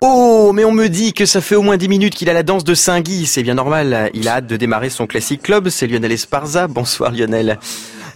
Oh, mais on me dit que ça fait au moins 10 minutes qu'il a la danse de Saint-Guy, c'est bien normal. Il a hâte de démarrer son classique club, c'est Lionel Esparza. Bonsoir Lionel.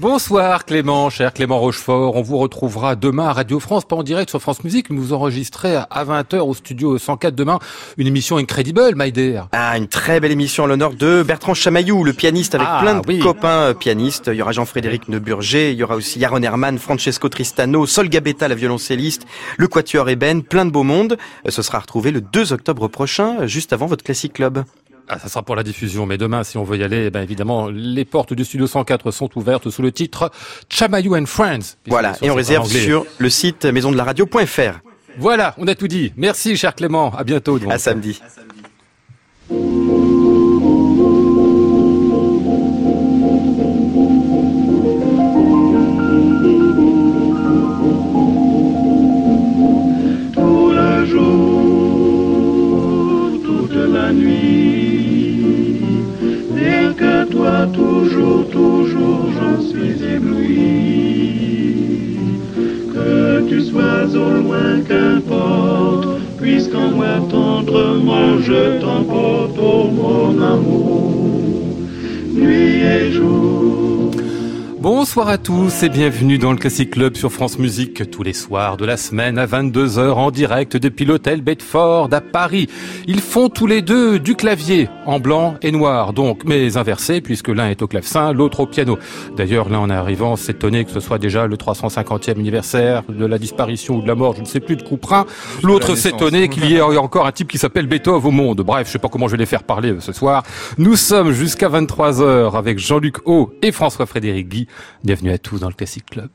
Bonsoir Clément, cher Clément Rochefort. On vous retrouvera demain à Radio France, pas en direct sur France Musique, mais vous enregistrez à 20h au studio 104 demain une émission incredible, my dear. Ah, une très belle émission en l'honneur de Bertrand Chamaillou, le pianiste avec Ah, plein de oui. copains euh, pianistes. Il y aura Jean-Frédéric Neuburger, il y aura aussi Yaron Herman, Francesco Tristano, Sol Gabetta, la violoncelliste, le Quatuor Eben, plein de beau monde. Euh, Ce sera retrouvé le 2 octobre prochain, euh, juste avant votre classique club. Ah, ça sera pour la diffusion, mais demain, si on veut y aller, eh ben évidemment, les portes du studio 104 sont ouvertes sous le titre Chamaillou and Friends. Voilà, et on réserve sur le site maisondelaradio.fr. Voilà, on a tout dit. Merci, cher Clément. À bientôt. donc. À samedi. Toujours, toujours, j'en suis ébloui. Que tu sois au loin, qu'importe, puisqu'en moi tendrement je t'emporte, oh mon amour, nuit et jour. Bonsoir à tous et bienvenue dans le Classic Club sur France Musique tous les soirs de la semaine à 22h en direct depuis l'hôtel Bedford à Paris. Ils font tous les deux du clavier en blanc et noir donc mais inversé puisque l'un est au clavecin, l'autre au piano. D'ailleurs là en arrivant s'étonner que ce soit déjà le 350e anniversaire de la disparition ou de la mort, je ne sais plus de Couperin. L'autre s'étonner qu'il y ait encore un type qui s'appelle Beethoven au monde. Bref, je sais pas comment je vais les faire parler euh, ce soir. Nous sommes jusqu'à 23h avec Jean-Luc O et François-Frédéric Guy. Bienvenue à tous dans le Classic Club.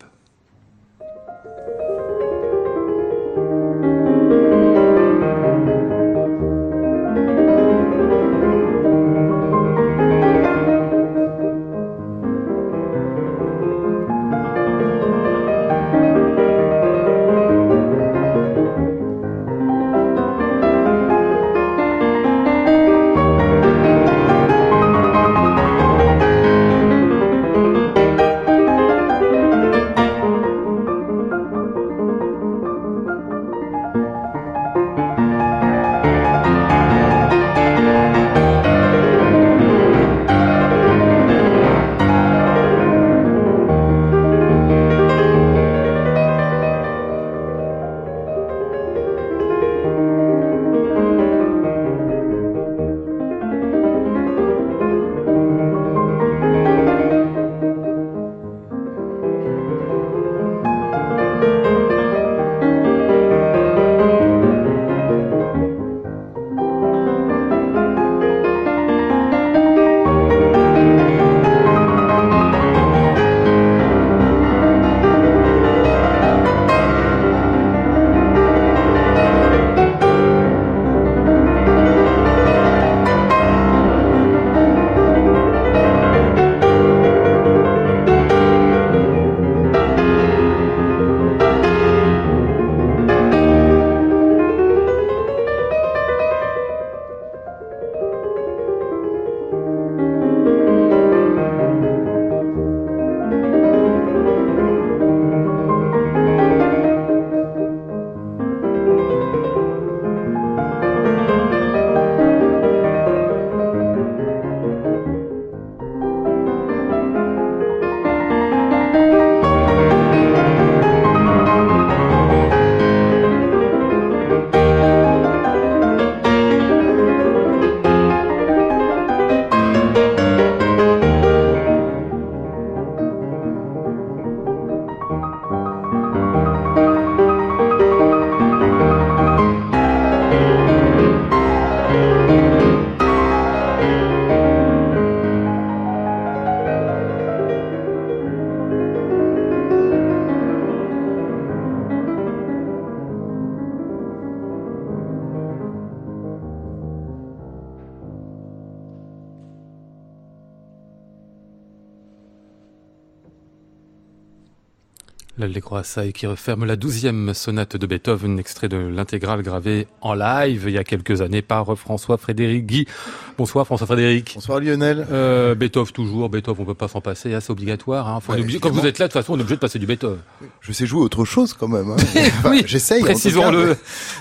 Assai qui referme la douzième sonate de Beethoven, extrait de l'intégrale gravée en live il y a quelques années par François-Frédéric Guy. Bonsoir François-Frédéric. Bonsoir Lionel. Euh, Beethoven toujours, Beethoven on peut pas s'en passer, hein, c'est obligatoire. Hein. Faut Ouais, obligé- quand vous êtes là, de toute façon on est obligé de passer du Beethoven. Je sais jouer autre chose quand même. hein. Enfin, Oui, j'essaye. précisons-le. mais-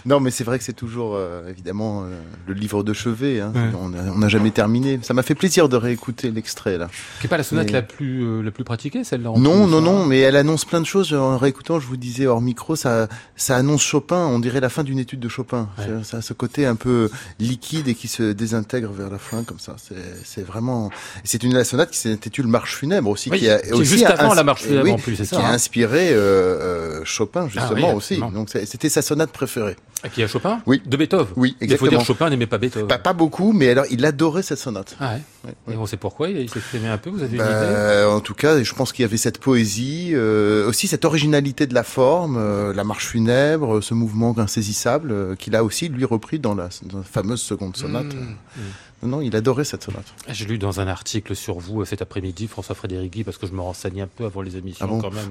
Non, mais c'est vrai que c'est toujours euh, évidemment euh, le livre de chevet. hein. Ouais. On n'a jamais terminé. Ça m'a fait plaisir de réécouter l'extrait là. Qui est pas la sonate Mais- la plus la plus pratiquée, celle-là. Non, non, non, mais elle annonce plein de choses. En réécoutant, je vous disais hors micro, ça, ça annonce Chopin. On dirait la fin d'une étude de Chopin. Ouais. Ça a ce côté un peu liquide et qui se désintègre vers la fin comme ça. C'est, vraiment. C'est une la sonate qui s'intitule Marche funèbre aussi, Oui, qui a qui aussi juste avant la Marche funèbre oui, en plus, c'est ça, qui a hein. inspiré euh, euh, Chopin justement oui, aussi. Donc c'était sa sonate préférée. Ah, Qui a Chopin? Oui. De Beethoven. Oui, Il faut dire exactement. Chopin n'aimait pas Beethoven. Pas, pas beaucoup, mais alors il adorait cette sonate. Ah ouais. Ouais, Et on sait pourquoi, il s'exprimait un peu, vous avez une idée Bah, en tout cas, je pense qu'il y avait cette poésie, euh, aussi cette originalité de la forme, euh, la marche funèbre, ce mouvement insaisissable, euh, qu'il a aussi lui repris dans la, dans la fameuse seconde sonate. Mmh, mmh. Non, il adorait cette sonate. J'ai lu dans un article sur vous cet après-midi, François-Frédéric Guy, parce que je me renseigne un peu avant les émissions Ah bon quand même.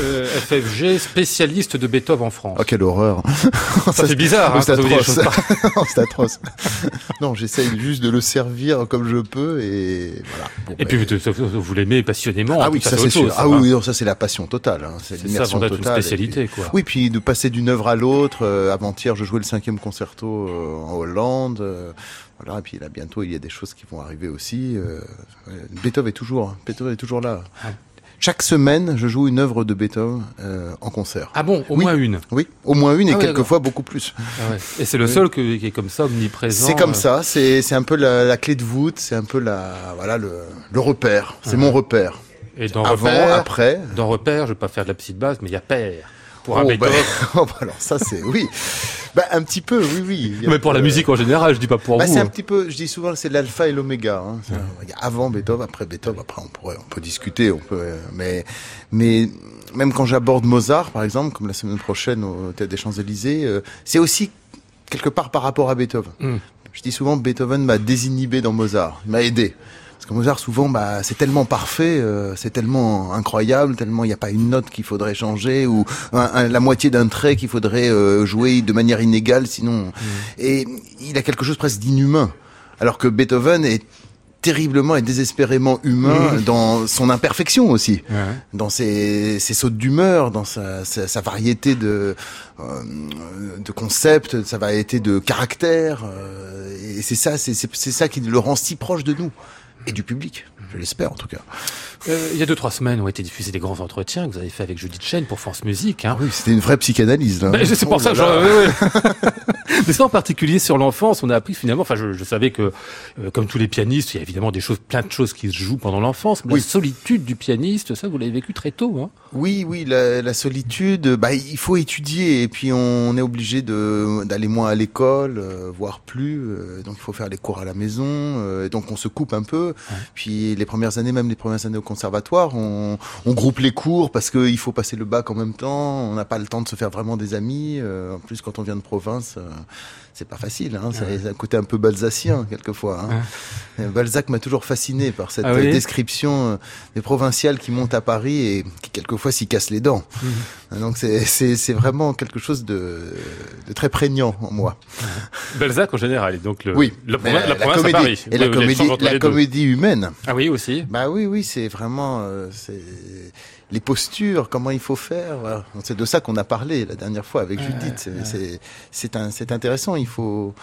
Euh, FFG, spécialiste de Beethoven en France. Oh, quelle horreur Ça fait bizarre, hein, c'est atroce. c'est atroce. non, j'essaye juste de le servir comme je peux et voilà. Bon, Et bah, puis vous, vous l'aimez passionnément. ah oui, ça c'est sûr. ah hein. oui, non, ça c'est la passion totale. Hein. C'est l'immersion une totale. et spécialité, puis- quoi. Oui, puis de passer d'une œuvre à l'autre. Euh, Avant-hier, je jouais le cinquième concerto euh, en Hollande. euh, voilà, et puis là, bientôt, il y a des choses qui vont arriver aussi. euh, Beethoven est toujours, Beethoven est toujours là. Ah. Chaque semaine, je joue une œuvre de Beethoven euh, en concert. Ah bon, au Oui. moins une. Oui, au moins une et Ah ouais, quelquefois beaucoup plus. Ah ouais. Et c'est le Oui. seul que- qui est comme ça, omniprésent. C'est comme euh, ça, c'est c'est un peu la, la clé de voûte, c'est un peu la voilà le, le repère. C'est mon repère. Et dans Avant, repère, après. dans repère, je vais pas faire de la petite base, mais il y a père. Pour un Oh, bah, Beethoven. oh, bah, alors ça c'est oui, bah, un petit peu oui oui. Mais pour la musique en général, je dis pas pour Bah, vous. c'est un hein. petit peu, je dis souvent, c'est l'alpha et l'oméga. Hein. C'est- Il y a avant Beethoven, après Beethoven, après on pourrait, on peut discuter, on peut, euh, mais, mais même quand j'aborde Mozart, par exemple, comme la semaine prochaine au Théâtre des Champs-Élysées, euh, c'est aussi quelque part par rapport à Beethoven. Mm. Je dis souvent, Beethoven m'a désinhibé dans Mozart, il m'a aidé. Que Mozart, souvent, bah, c'est tellement parfait, euh, c'est tellement incroyable, tellement il n'y a pas une note qu'il faudrait changer ou un- un- la moitié d'un trait qu'il faudrait euh, jouer de manière inégale, sinon. Et il a quelque chose presque d'inhumain. Alors que Beethoven est terriblement et désespérément humain dans son imperfection aussi, Ouais. dans ses, ses sautes d'humeur, dans sa, sa, sa variété de, euh, de concepts, sa variété de caractères. euh, et c'est ça, c'est ça qui le rend si proche de nous et du public. Je l'espère en tout cas. Euh, il y a deux trois semaines ont été diffusés des grands entretiens que vous avez fait avec Judith Chen pour France Musique. Hein. Ah oui, c'était une vraie psychanalyse. Bah, c'est pour Oh ça là. Mais ça en particulier sur l'enfance, on a appris finalement, enfin je, je savais que euh, comme tous les pianistes, il y a évidemment des choses, plein de choses qui se jouent pendant l'enfance, Oui. la solitude du pianiste, ça vous l'avez vécu très tôt. Hein. Oui, oui, la, la solitude, bah, il faut étudier et puis on est obligé de d'aller moins à l'école, euh, voire plus. euh, donc il faut faire les cours à la maison. et donc on se coupe un peu. Puis les premières années, même les premières années au conservatoire, on, on groupe les cours parce qu'il faut passer le bac en même temps. On n'a pas le temps de se faire vraiment des amis. en plus, quand on vient de province, c'est pas facile. Hein, ça, ça a un côté un peu balsacien quelquefois. Hein. Euh, Balzac m'a toujours fasciné par cette Ah oui euh, description euh, des provinciales qui montent à Paris et qui quelquefois s'y cassent les dents. Mhm. Donc c'est vraiment quelque chose de, de très prégnant en moi. Balzac en général, et donc le, oui, la, Mais province- la province à comédie Paris. et la comédie, la humaine. Ah oui aussi. Bah oui, oui, c'est vraiment euh, c'est les postures, comment il faut faire. voilà. C'est de ça qu'on a parlé la dernière fois avec Judith. C'est intéressant. Il faut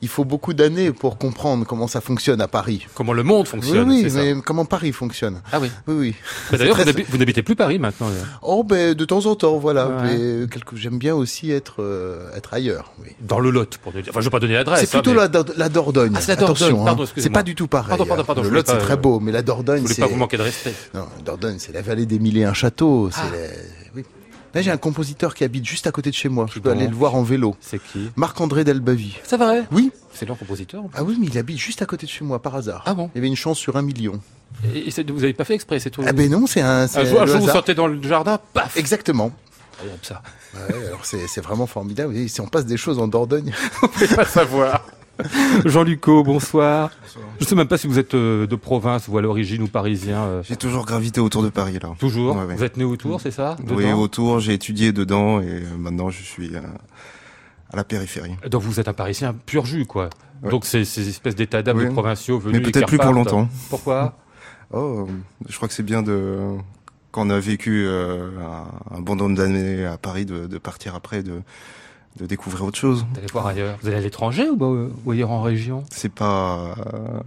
il faut beaucoup d'années pour comprendre comment ça fonctionne à Paris. Comment le monde fonctionne. oui, oui, ça. mais comment Paris fonctionne. Ah oui. Oui, oui. Bah, D'ailleurs, vous très- n'habi- vous n'habitez plus Paris maintenant. Oh ben de temps en temps, voilà. Ouais. Mais quelque- j'aime bien aussi être euh, être ailleurs. Oui. Dans le Lot, pour. Enfin, je vais pas donner l'adresse. C'est plutôt hein, mais la, Dor- la Dordogne. Ah, c'est la Dordogne, Attention, hein. pardon, c'est pas du tout pareil. Pardon, pardon, hein. pardon, je Le voulais Lot c'est très euh, beau, mais la Je Dordogne voulais c'est pas vous manquer de respect. non, la Dordogne c'est la vallée des mille et un châteaux. C'est Ah. oui. Là j'ai un compositeur qui habite juste à côté de chez moi. Je peux Donc. aller le voir en vélo. C'est qui? Marc-André Delbavie. C'est vrai? Oui. C'est leur compositeur. Ah oui, mais il habite juste à côté de chez moi par hasard. Ah bon? Il y avait une chance sur un million. Et, vous avez pas fait exprès, c'est tout? Ah ben non, c'est un. un jour, un le jour, vous sortez dans le jardin, paf. Exactement. Ça. Ouais, alors c'est vraiment formidable. Et si on passe des choses en Dordogne. Vous pouvez pas savoir. Jean-Luc bonsoir. Je ne sais même pas si vous êtes euh, de province ou à l'origine ou parisien. Euh. J'ai toujours gravité autour de Paris là. Toujours. Vous êtes né autour, c'est ça Oui, autour. J'ai étudié dedans et maintenant je suis à la périphérie. Donc vous êtes un Parisien pur jus, quoi. Donc ces, ces espèces d'états d'âme de provinciaux venus. Mais peut-être plus pour longtemps. Pourquoi? Oh, je crois que c'est bien de quand on a vécu euh, un, bon nombre d'années à Paris de, de, partir après de de découvrir autre chose. D'aller voir ailleurs. Vous allez à l'étranger ou, ou, ailleurs en région? C'est pas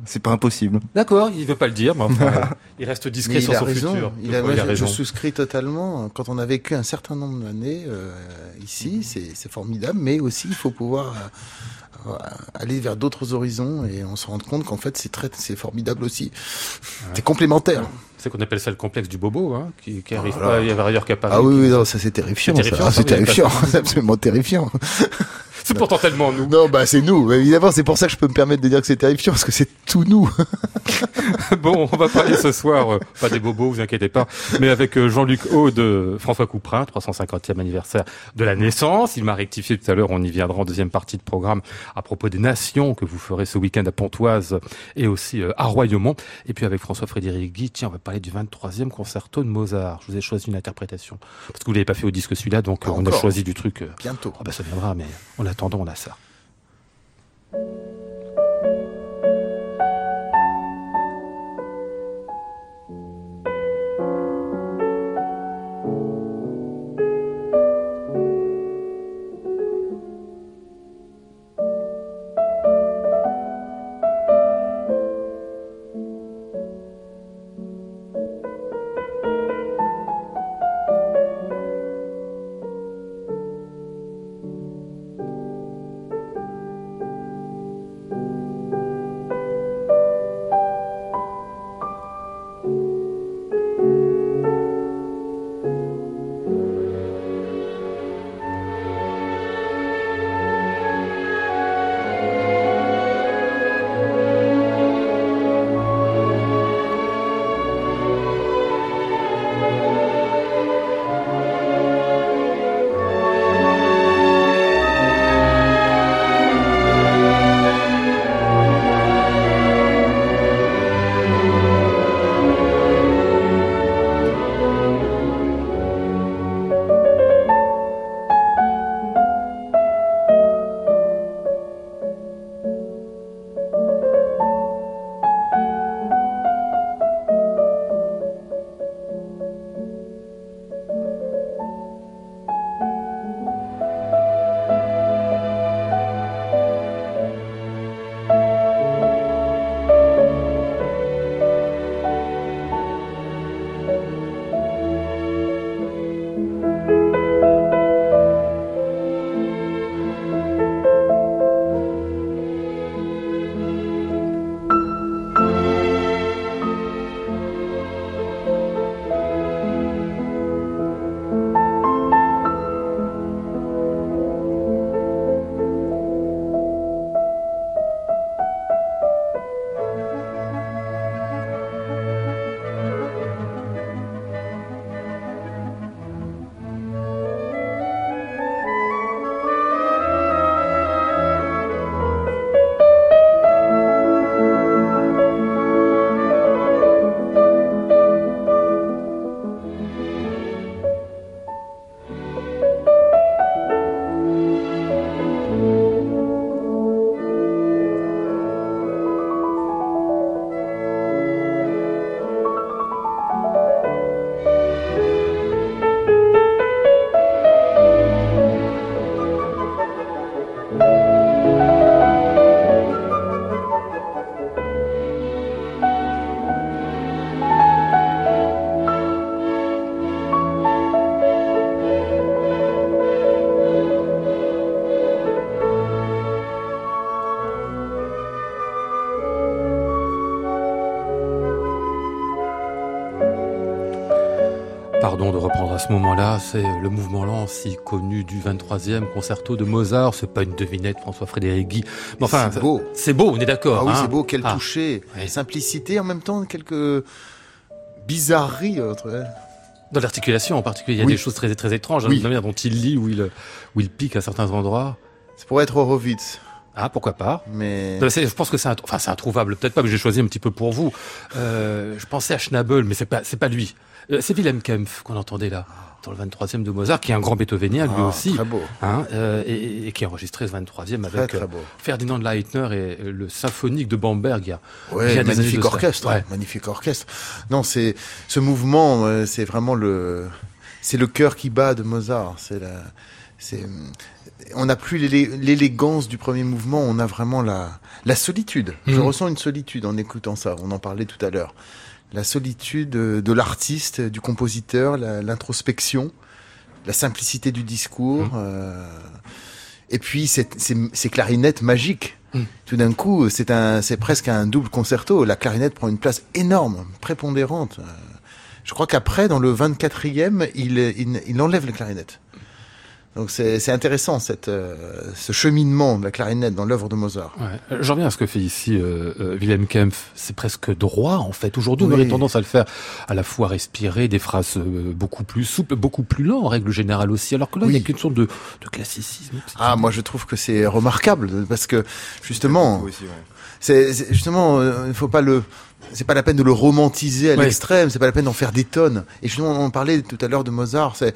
c'est pas impossible. D'accord, il veut pas le dire, mais il reste discret sur son futur. Il a, raison. Je souscris totalement. Quand on a vécu un certain nombre d'années euh, ici, c'est formidable, mais aussi il faut pouvoir euh, aller vers d'autres horizons et on se rend compte qu'en fait c'est très c'est formidable aussi. C'est complémentaire. C'est qu'on appelle ça le complexe du bobo, hein, qui, qui arrive pas ailleurs qu'à Paris. Ah oui, oui, non, ça c'est terrifiant. C'est terrifiant, c'est terrifiant, c'est absolument terrifiant. C'est pourtant tellement nous. Non, bah c'est nous. Évidemment, c'est pour ça que je peux me permettre de dire que c'est terrifiant, parce que c'est tout nous. bon, on va parler ce soir, euh, pas des bobos, vous inquiétez pas, mais avec euh, Jean-Luc Aude, de François Couperin, 350e anniversaire de la naissance. Il m'a rectifié tout à l'heure, on y viendra en deuxième partie de programme à propos des nations que vous ferez ce week-end à Pontoise et aussi euh, à Royaumont. Et puis avec François-Frédéric Guy, tiens, on va parler du 23e concerto de Mozart. Je vous ai choisi une interprétation, parce que vous l'avez pas fait au disque celui-là, donc on a choisi du truc. Bientôt. Ah bah ça viendra, mais on attendons, on a ça. Ce moment-là, c'est le mouvement lent si connu du 23e concerto de Mozart. C'est pas une devinette, François-Frédéric Guy. Mais enfin, c'est beau. C'est beau, on est d'accord. Ah oui, hein. c'est beau. Quel ah. toucher, simplicité, en même temps quelques bizarreries. Entre... Dans l'articulation en particulier, il y a des choses très très étranges. Hein, la manière dont il lit, où il où il pique à certains endroits. C'est pour être Horowitz. Ah, pourquoi pas Mais Non, Je pense que c'est un, enfin, c'est introuvable, peut-être pas, mais j'ai choisi un petit peu pour vous. Euh, je pensais à Schnabel, mais c'est pas, c'est pas lui. Euh, c'est Wilhelm Kempf qu'on entendait là, dans le 23e de Mozart, qui est un grand Beethovenien lui Ah, aussi, Très beau. hein, euh, et, et qui a enregistré ce 23e Très, avec très euh, beau. Ferdinand Leitner et euh, le symphonique de Bamberg. il y a- Ouais, il y a des années magnifique orchestre, Ouais. magnifique orchestre. Non, c'est ce mouvement, c'est vraiment le, c'est le cœur qui bat de Mozart. C'est la, c'est, on n'a plus l'élé- l'élégance du premier mouvement, on a vraiment la, la solitude. Je Mhm. ressens une solitude en écoutant ça. On en parlait tout à l'heure. La solitude de l'artiste, du compositeur, l'introspection, la simplicité du discours. Mhm. euh, et puis ces, ces, ces clarinettes magiques. Mhm. Tout d'un coup, c'est un, c'est presque un double concerto. La clarinette prend une place énorme, prépondérante. Je crois qu'après, dans le 24e, il, il, il enlève la clarinette. Donc c'est intéressant cette, euh, ce cheminement de la clarinette dans l'œuvre de Mozart. Ouais. Euh, J'en reviens à ce que fait ici euh, euh, Wilhelm Kempf. C'est presque droit en fait. Aujourd'hui, on Oui. aurait tendance à le faire à la fois respirer, des phrases beaucoup plus souples, beaucoup plus lents en règle générale aussi. Alors que là, il y a qu'une sorte de, de classicisme. Ah, moi je trouve que c'est remarquable parce que justement, c'est justement, il faut pas le, c'est pas la peine de le romantiser à Ouais. l'extrême, c'est pas la peine d'en faire des tonnes. Et justement, on parlait tout à l'heure de Mozart, c'est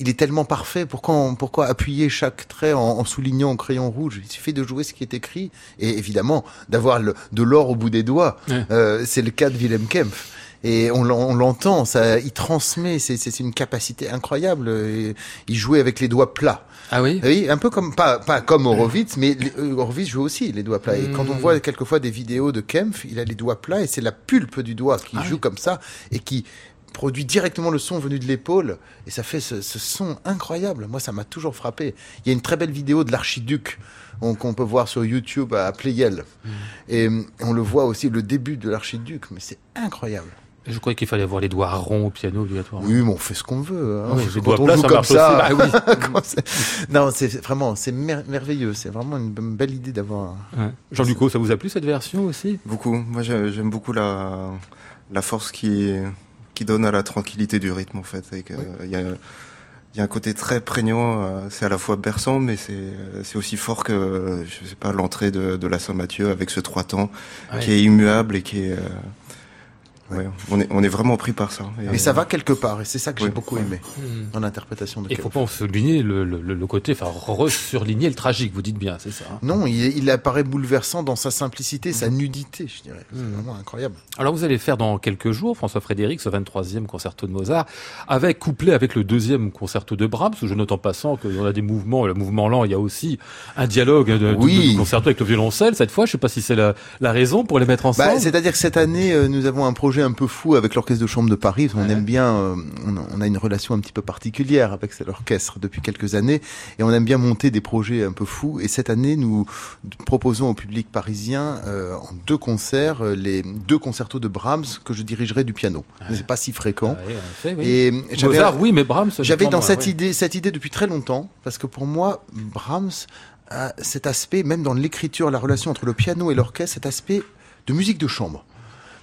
il est tellement parfait. Pourquoi, on- pourquoi appuyer chaque trait en, en soulignant au crayon rouge? Il suffit de jouer ce qui est écrit et évidemment d'avoir de l'or au bout des doigts. Ouais. Euh, c'est le cas de Wilhelm Kempf. Et on, l'en- on l'entend, ça, il transmet, c'est- une capacité incroyable. Et il jouait avec les doigts plats. Ah oui Oui, un peu comme pas pas comme Horowitz, mais euh, Horowitz joue aussi les doigts plats. Et quand on Mm. voit quelquefois des vidéos de Kempf, il a les doigts plats et c'est la pulpe du doigt qui Ah joue oui. comme ça et qui produit directement le son venu de l'épaule et ça fait ce, ce son incroyable. Moi, ça m'a toujours frappé. Il y a une très belle vidéo de l'archiduc on- qu'on peut voir sur YouTube à Pleyel Mm. et euh, on le voit aussi le début de l'archiduc, mais c'est incroyable. Je croyais qu'il fallait avoir les doigts ronds au piano obligatoirement. Oui, mais on fait ce qu'on veut. hein. Oui, Quand les doigts on plats, joue ça marche ça, aussi. Bah oui. Quand c'est- non, c'est vraiment, c'est mer- merveilleux. C'est vraiment une belle idée d'avoir. Ouais. Jean-Luc, ça vous a plu cette version aussi? Beaucoup. Moi, j'ai- j'aime beaucoup la, la force qui, qui donne à la tranquillité du rythme, en fait. Il y, a, il y a un côté très prégnant. euh, C'est à la fois berçant, mais c'est aussi fort que, je sais pas, l'entrée de, de la Saint-Mathieu avec ce trois temps Ouais. qui est immuable et qui est. euh, ouais, on, est, on est vraiment pris par ça. Et, Mais ça va quelque part, et c'est ça que j'ai beaucoup aimé Hmm. dans l'interprétation de Il Kempf. faut pas en souligner le, le, le côté, enfin, re-surligner le tragique, vous dites bien, c'est ça. hein Non, il, il apparaît bouleversant dans sa simplicité, sa nudité, je dirais. C'est Mhm. vraiment incroyable. Alors vous allez faire dans quelques jours, François Frédéric, ce 23e concerto de Mozart, avec couplé avec le deuxième concerto de Brahms, où je note en passant qu'on a des mouvements, le mouvement lent, il y a aussi un dialogue de, de- Oui. de concerto avec le violoncelle, cette fois, je sais pas si c'est la, la raison pour les mettre ensemble. Bah, C'est-à-dire que cette année, euh, nous avons un projet un peu fou avec l'Orchestre de Chambre de Paris. On Ouais. aime bien, euh, on, a, on a une relation un petit peu particulière avec cet orchestre depuis quelques années, et on aime bien monter des projets un peu fous. Et cette année, nous proposons au public parisien, euh, en deux concerts, euh, les deux concertos de Brahms que je dirigerai du piano. C'est pas si fréquent. Ouais, en effet, oui. Et j'avais Mozart, oui, mais Brahms. J'avais dans cette ouais. idée, cette idée depuis très longtemps, parce que pour moi, Brahms a cet aspect, même dans l'écriture, la relation entre le piano et l'orchestre, cet aspect de musique de chambre.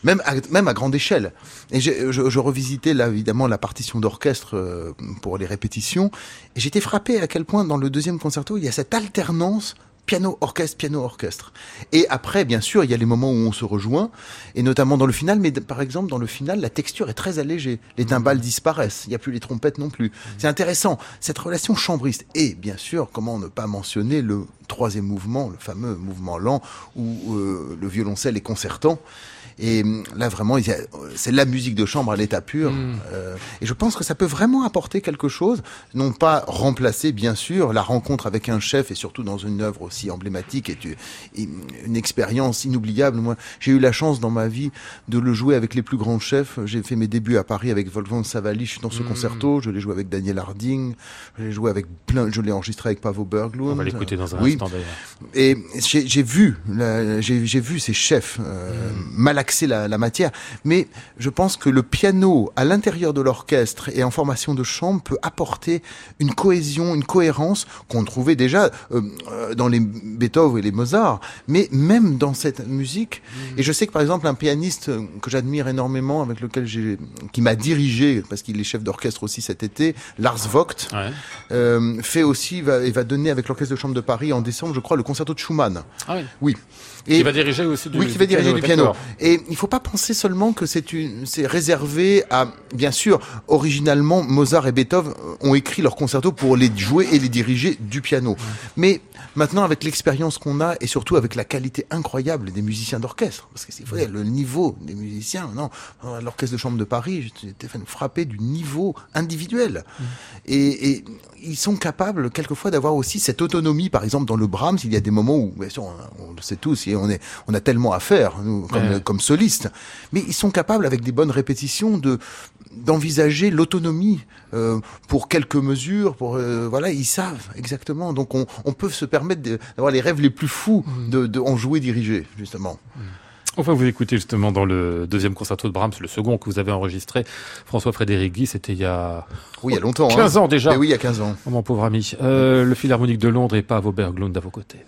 Même à, même à grande échelle. Et je, je revisitais là évidemment la partition d'orchestre euh, pour les répétitions, et j'étais frappé à quel point dans le deuxième concerto il y a cette alternance piano orchestre piano orchestre. Et après bien sûr il y a les moments où on se rejoint, et notamment dans le final. Mais par exemple dans le final la texture est très allégée, les timbales disparaissent, il n'y a plus les trompettes non plus. C'est intéressant cette relation chambriste. Et bien sûr comment ne pas mentionner le troisième mouvement, le fameux mouvement lent où euh, le violoncelle est concertant. Et là, vraiment, c'est la musique de chambre à l'état pur. Mm. Euh, et je pense que ça peut vraiment apporter quelque chose, non pas remplacer, bien sûr, la rencontre avec un chef, et surtout dans une œuvre aussi emblématique, et, tu- et une expérience inoubliable. Moi, j'ai eu la chance dans ma vie de le jouer avec les plus grands chefs. J'ai fait mes débuts à Paris avec Wolfgang Savalich dans ce Mm. concerto. Je l'ai joué avec Daniel Harding. Je l'ai joué avec plein, je l'ai enregistré avec Pavo Berglund. On va l'écouter dans un Oui. instant d'ailleurs. Et j'ai vu, j'ai vu ces chefs, euh, taxer la, la, matière, mais je pense que le piano à l'intérieur de l'orchestre et en formation de chambre peut apporter une cohésion, une cohérence qu'on trouvait déjà euh, dans les Beethoven et les Mozart, mais même dans cette musique. Et je sais que par exemple un pianiste que j'admire énormément, avec lequel j'ai, qui m'a dirigé parce qu'il est chef d'orchestre aussi cet été, Lars Vogt, Ouais. euh, fait aussi va, et va donner avec l'orchestre de chambre de Paris en décembre, je crois, le concerto de Schumann. Ah oui. Oui. Et, qui va diriger aussi du oui, qui va diriger du piano. Et il faut pas penser seulement que c'est une, c'est réservé à, bien sûr, originalement, Mozart et Beethoven ont écrit leurs concertos pour les jouer et les diriger du piano. Mais maintenant, avec l'expérience qu'on a et surtout avec la qualité incroyable des musiciens d'orchestre, parce que c'est vrai, le niveau des musiciens, non, l'orchestre de chambre de Paris, j'étais frappé du niveau individuel. Et, et ils sont capables quelquefois d'avoir aussi cette autonomie. Par exemple, dans le Brahms, il y a des moments où, bien sûr, on, on le sait tous, et on est, on a tellement à faire nous, comme, Ouais. comme solistes, mais ils sont capables, avec des bonnes répétitions, de d'envisager l'autonomie euh, pour quelques mesures. Pour euh, voilà, ils savent exactement. Donc, on, on peut se permettre d'avoir les rêves les plus fous de, de en jouer dirigé, justement. On va vous écouter justement dans le deuxième concerto de Brahms, le second que vous avez enregistré. François-Frédéric Guy, c'était il y a Oui, il y a longtemps. 15 hein. ans déjà. Mais oui, il y a 15 ans. Oh, mon pauvre ami. Euh, le Philharmonique de Londres et pas à vos côtés.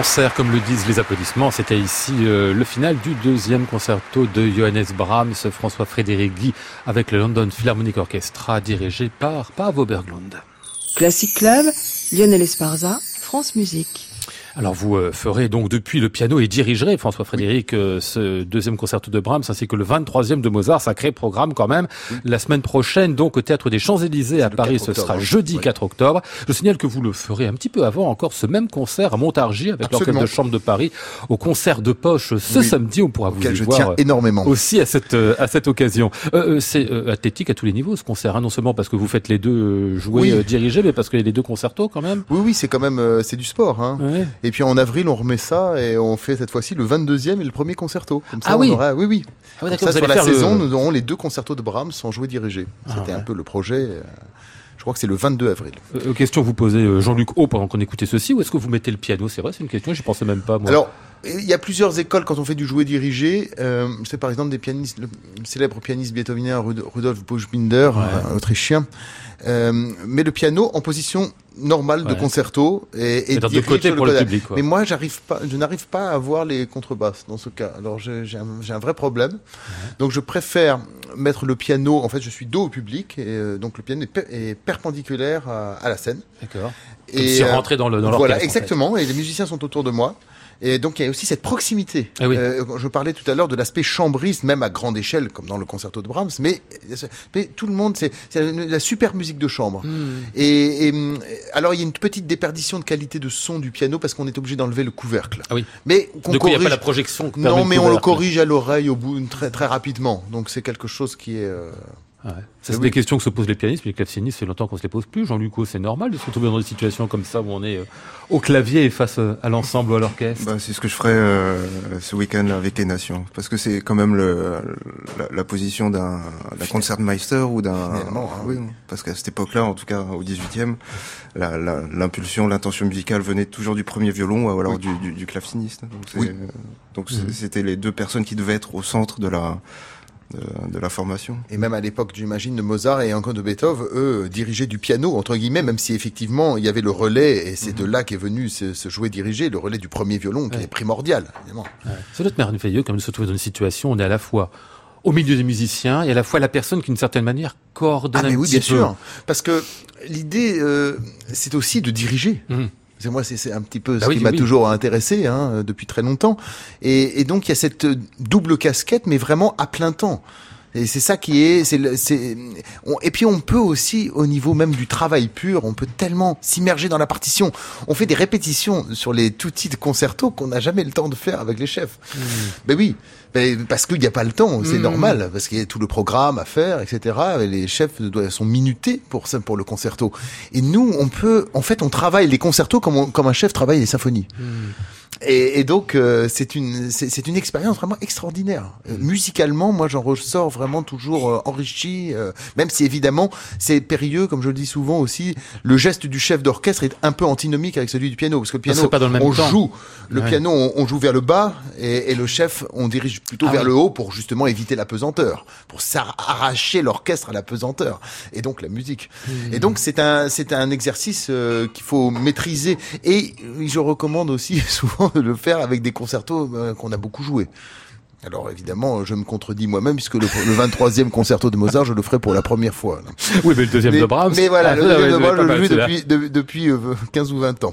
Concert, comme le disent les applaudissements, c'était ici euh, le final du deuxième concerto de Johannes Brahms, François-Frédéric Guy, avec le London Philharmonic Orchestra, dirigé par Paavo Berglund. Classic Club, Lionel Esparza, France Musique. Alors vous euh, ferez donc depuis le piano et dirigerez, François Frédéric, euh, ce deuxième concerto de Brahms ainsi que le 23e de Mozart, sacré programme quand même. La semaine prochaine, donc au Théâtre des Champs-Élysées à Paris, ce sera jeudi 4 octobre. Je signale que vous le ferez un petit peu avant encore ce même concert à Montargis avec l'Orchestre de Chambre de Paris au concert de poche ce samedi. On pourra vous y je voir tiens énormément. aussi à cette, à cette occasion. Euh, c'est athlétique à tous les niveaux ce concert, hein, non seulement parce que vous faites les deux jouer, diriger, mais parce qu'il y a les deux concertos quand même. Oui, oui, c'est quand même c'est du sport. Hein. Ouais. Et puis en avril, on remet ça et on fait cette fois-ci le 22e et le premier concerto. Comme ça, ah on oui. Aura, oui, oui. Ah ouais, Comme ça, sur la saison, le... nous aurons les deux concertos de Brahms sans jouer dirigé. C'était Ah ouais. un peu le projet. Je crois que c'est le 22 avril. Euh, question vous posez euh, Jean-Luc Haut pendant qu'on écoutait ceci, ou est-ce que vous mettez le piano? C'est vrai, c'est une question, j'y pensais même pas moi. Alors, il y a plusieurs écoles quand on fait du jouet dirigé. Euh, c'est par exemple des pianistes, le célèbre pianiste beethovenien Rud- Rudolf Buchbinder, Ouais. un autrichien, euh, met le piano en position normale de concerto et, de côté pour le public, quoi. Mais moi, j'arrive pas, je n'arrive pas à voir les contrebasses dans ce cas. Alors j'ai un, vrai problème. Donc je préfère mettre le piano. En fait, je suis dos au public et euh, donc le piano est, per- est perpendiculaire à, à la scène. D'accord. Et si euh, rentrer dans le dans voilà, l'orchestre, en fait. exactement. Et les musiciens sont autour de moi. Et donc il y a aussi cette proximité. Ah oui. Euh, je parlais tout à l'heure de l'aspect chambriste, même à grande échelle, comme dans le concerto de Brahms. Mais, mais tout le monde, c'est la super musique de chambre. Hmm. Et, et, hum, alors il y a une petite déperdition de qualité de son du piano parce qu'on est obligé d'enlever le couvercle. Ah oui. Mais Du coup, il n'y a corrige. pas la projection. non, mais on le corrige à l'oreille au bout très très rapidement. Donc c'est quelque chose qui est. euh, Ouais. Ça, c'est Oui. des questions que se posent les pianistes, mais les clavecistes, ça fait longtemps qu'on se les pose plus. Jean-Luc c'est normal de se retrouver dans des situations comme ça où on est euh, au clavier et face euh, à l'ensemble ou à l'orchestre. Bah, c'est ce que je ferai euh, ce week-end avec les nations, parce que c'est quand même le, la, la position d'un d'un concertmeister ou d'un. Hein, oui, parce qu'à cette époque-là, en tout cas au 18e, la- la- l'impulsion, l'intention musicale venait toujours du premier violon ou alors du, du, du claveciniste. Donc c'est- Oui. donc c'est- c'était les deux personnes qui devaient être au centre de la de, de la formation. Et même à l'époque, j'imagine, de Mozart et encore de Beethoven, eux, dirigeaient du piano, entre guillemets, même si effectivement, il y avait le relais, et c'est de là qu'est venu ce, ce jouet dirigé, le relais du premier violon, qui Ouais. est primordial, évidemment. Ouais. Ça doit être merveilleux quand même de se trouver dans une situation où on est à la fois au milieu des musiciens et à la fois la personne qui, d'une certaine manière, coordonne Ah, mais un oui, petit bien peu. sûr. Parce que l'idée, euh, c'est aussi de diriger. Mhm. C'est moi, c'est un petit peu Bah ce oui, qui m'a oui. toujours intéressé hein, depuis très longtemps. Et, et donc il y a cette double casquette, mais vraiment à plein temps. Et c'est ça qui est, c'est, c'est, on- et puis on peut aussi, au niveau même du travail pur, on peut tellement s'immerger dans la partition. On fait des répétitions sur les tout petits concertos qu'on n'a jamais le temps de faire avec les chefs. Ben oui, ben, parce qu'il n'y a pas le temps, c'est Mm. normal, parce qu'il y a tout le programme à faire, etc. Et les chefs sont minutés pour ça, pour le concerto. Et nous, on peut, en fait, on travaille les concertos comme, on- comme un chef travaille les symphonies. Et, et donc, euh, c'est une, c'est c'est une expérience vraiment extraordinaire. Euh, musicalement, moi, j'en ressors vraiment toujours euh, enrichi, euh, même si évidemment, c'est périlleux, comme je le dis souvent aussi, le geste du chef d'orchestre est un peu antinomique avec celui du piano, parce que le piano, fait pas dans le même on temps. joue, le Ouais. piano, on, on joue vers le bas, et, et le chef, on dirige plutôt Ah vers le haut pour justement éviter la pesanteur, pour s'arracher l'orchestre à la pesanteur, et donc la musique. Mmh. Et donc c'est un c'est un exercice euh, qu'il faut maîtriser et je recommande aussi souvent le faire avec des concertos euh, qu'on a beaucoup joués. Alors évidemment, je me contredis moi-même puisque le, le 23e concerto de Mozart, je le ferai pour la première fois. là. Oui, mais le deuxième Mais, de Brahms. mais voilà, Ah, le ça, deuxième ouais, de Brahms, je pas mal, depuis, de- depuis euh, 15 ou 20 ans.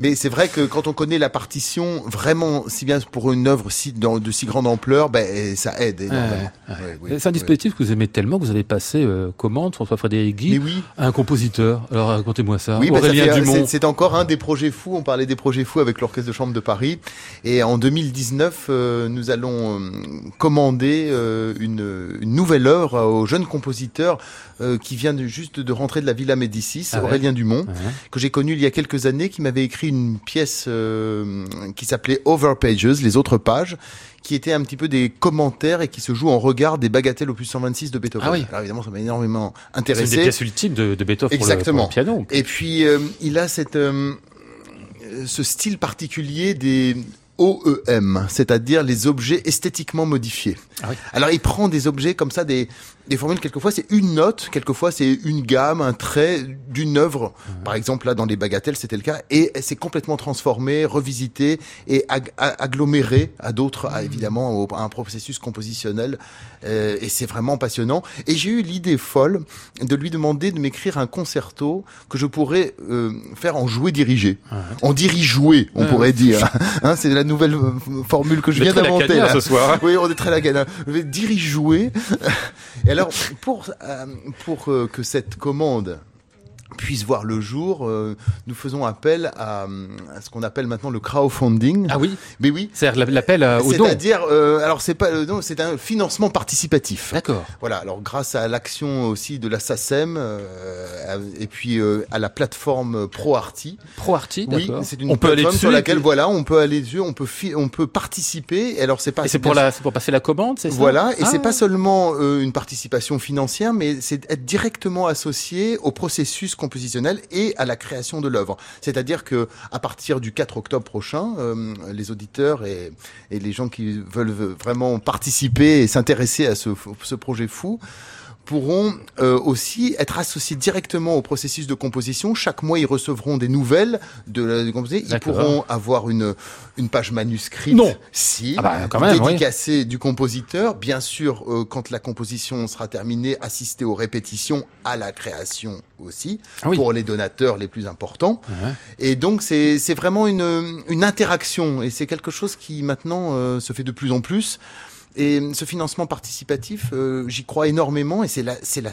Mais c'est vrai que quand on connaît la partition vraiment si bien pour une œuvre si, dans- de si grande ampleur, ben, ça aide énormément. Ouais, Ouais, oui, C'est un dispositif que vous aimez tellement que vous avez passé euh, commande, François Frédéric Guy, oui, à un compositeur. Alors racontez-moi ça. Oui, bah, ça Aurélien fait- Dumont. c'est- c'est encore un des projets fous. On parlait des projets fous avec l'Orchestre de Chambre de Paris. Et en 2019, euh, nous allons euh, commander euh, une, une nouvelle œuvre au jeune compositeur euh, qui vient de, juste de rentrer de la Villa Médicis, Ah ouais. Aurélien Dumont, Ouais. que j'ai connu il y a quelques années, qui m'avait écrit une pièce euh, qui s'appelait Over Pages, les autres pages qui était un petit peu des commentaires et qui se joue en regard des bagatelles opus 126 de Beethoven. Ah oui. Alors évidemment, ça m'a énormément C'est intéressé. des pièces ultimes de, de Beethoven pour le- Exactement. pour le, piano. Et puis, euh, il a cette, euh, euh, ce style particulier des OEM, c'est-à-dire les objets esthétiquement modifiés. Ah oui. Alors, il prend des objets comme ça, des, des formules, quelquefois, c'est une note, quelquefois, c'est une gamme, un trait d'une œuvre. Par exemple, là, dans les bagatelles, c'était le cas. Et c'est complètement transformé, revisité et ag- aggloméré à d'autres, à, évidemment, au- à un processus compositionnel. Euh, et c'est vraiment passionnant. Et j'ai eu l'idée folle de lui demander de m'écrire un concerto que je pourrais euh, faire en jouet dirigé. En dirige-jouet, on Ouais. pourrait dire. Hein, c'est la nouvelle euh, formule que je viens d'inventer. ce soir. Oui, on est très lagana. Je vais dirige jouer. Et alors, pour, euh, pour que cette commande puisse voir le jour, euh, nous faisons appel à, à ce qu'on appelle maintenant le crowdfunding. Ah oui Mais oui. C'est-à-dire l'appel euh, au don. C'est-à-dire, euh, alors c'est pas le don, c'est un financement participatif. D'accord. Voilà, alors grâce à l'action aussi de la SACEM euh, et puis à la plateforme ProArty, ProArty, oui, c'est une On peut aller plateforme dessus. sur laquelle puis- voilà, on peut aller dessus, on peut on peut participer. Et alors c'est pas c'est pour, bien la, c'est pour passer la commande, c'est ça voilà, et Ah. c'est pas seulement une participation financière, mais c'est être directement associé au processus compositionnel et à la création de l'œuvre. C'est-à-dire que à partir du 4 octobre prochain, euh, les auditeurs et, les gens qui veulent vraiment participer et s'intéresser à ce projet fou pourront euh, aussi être associés directement au processus de composition. Chaque mois, ils recevront des nouvelles de la de composition. Ils pourront avoir une, une page manuscrite. Non. Si. Ah bah, quand même, oui. dédicacée du compositeur. Bien sûr, euh, quand la composition sera terminée, assister aux répétitions, à la création aussi, Ah oui. pour les donateurs les plus importants. Et donc, c'est c'est vraiment une, une interaction. Et c'est quelque chose qui, maintenant, euh, se fait de plus en plus. Et ce financement participatif, euh, j'y crois énormément et c'est la, c'est la,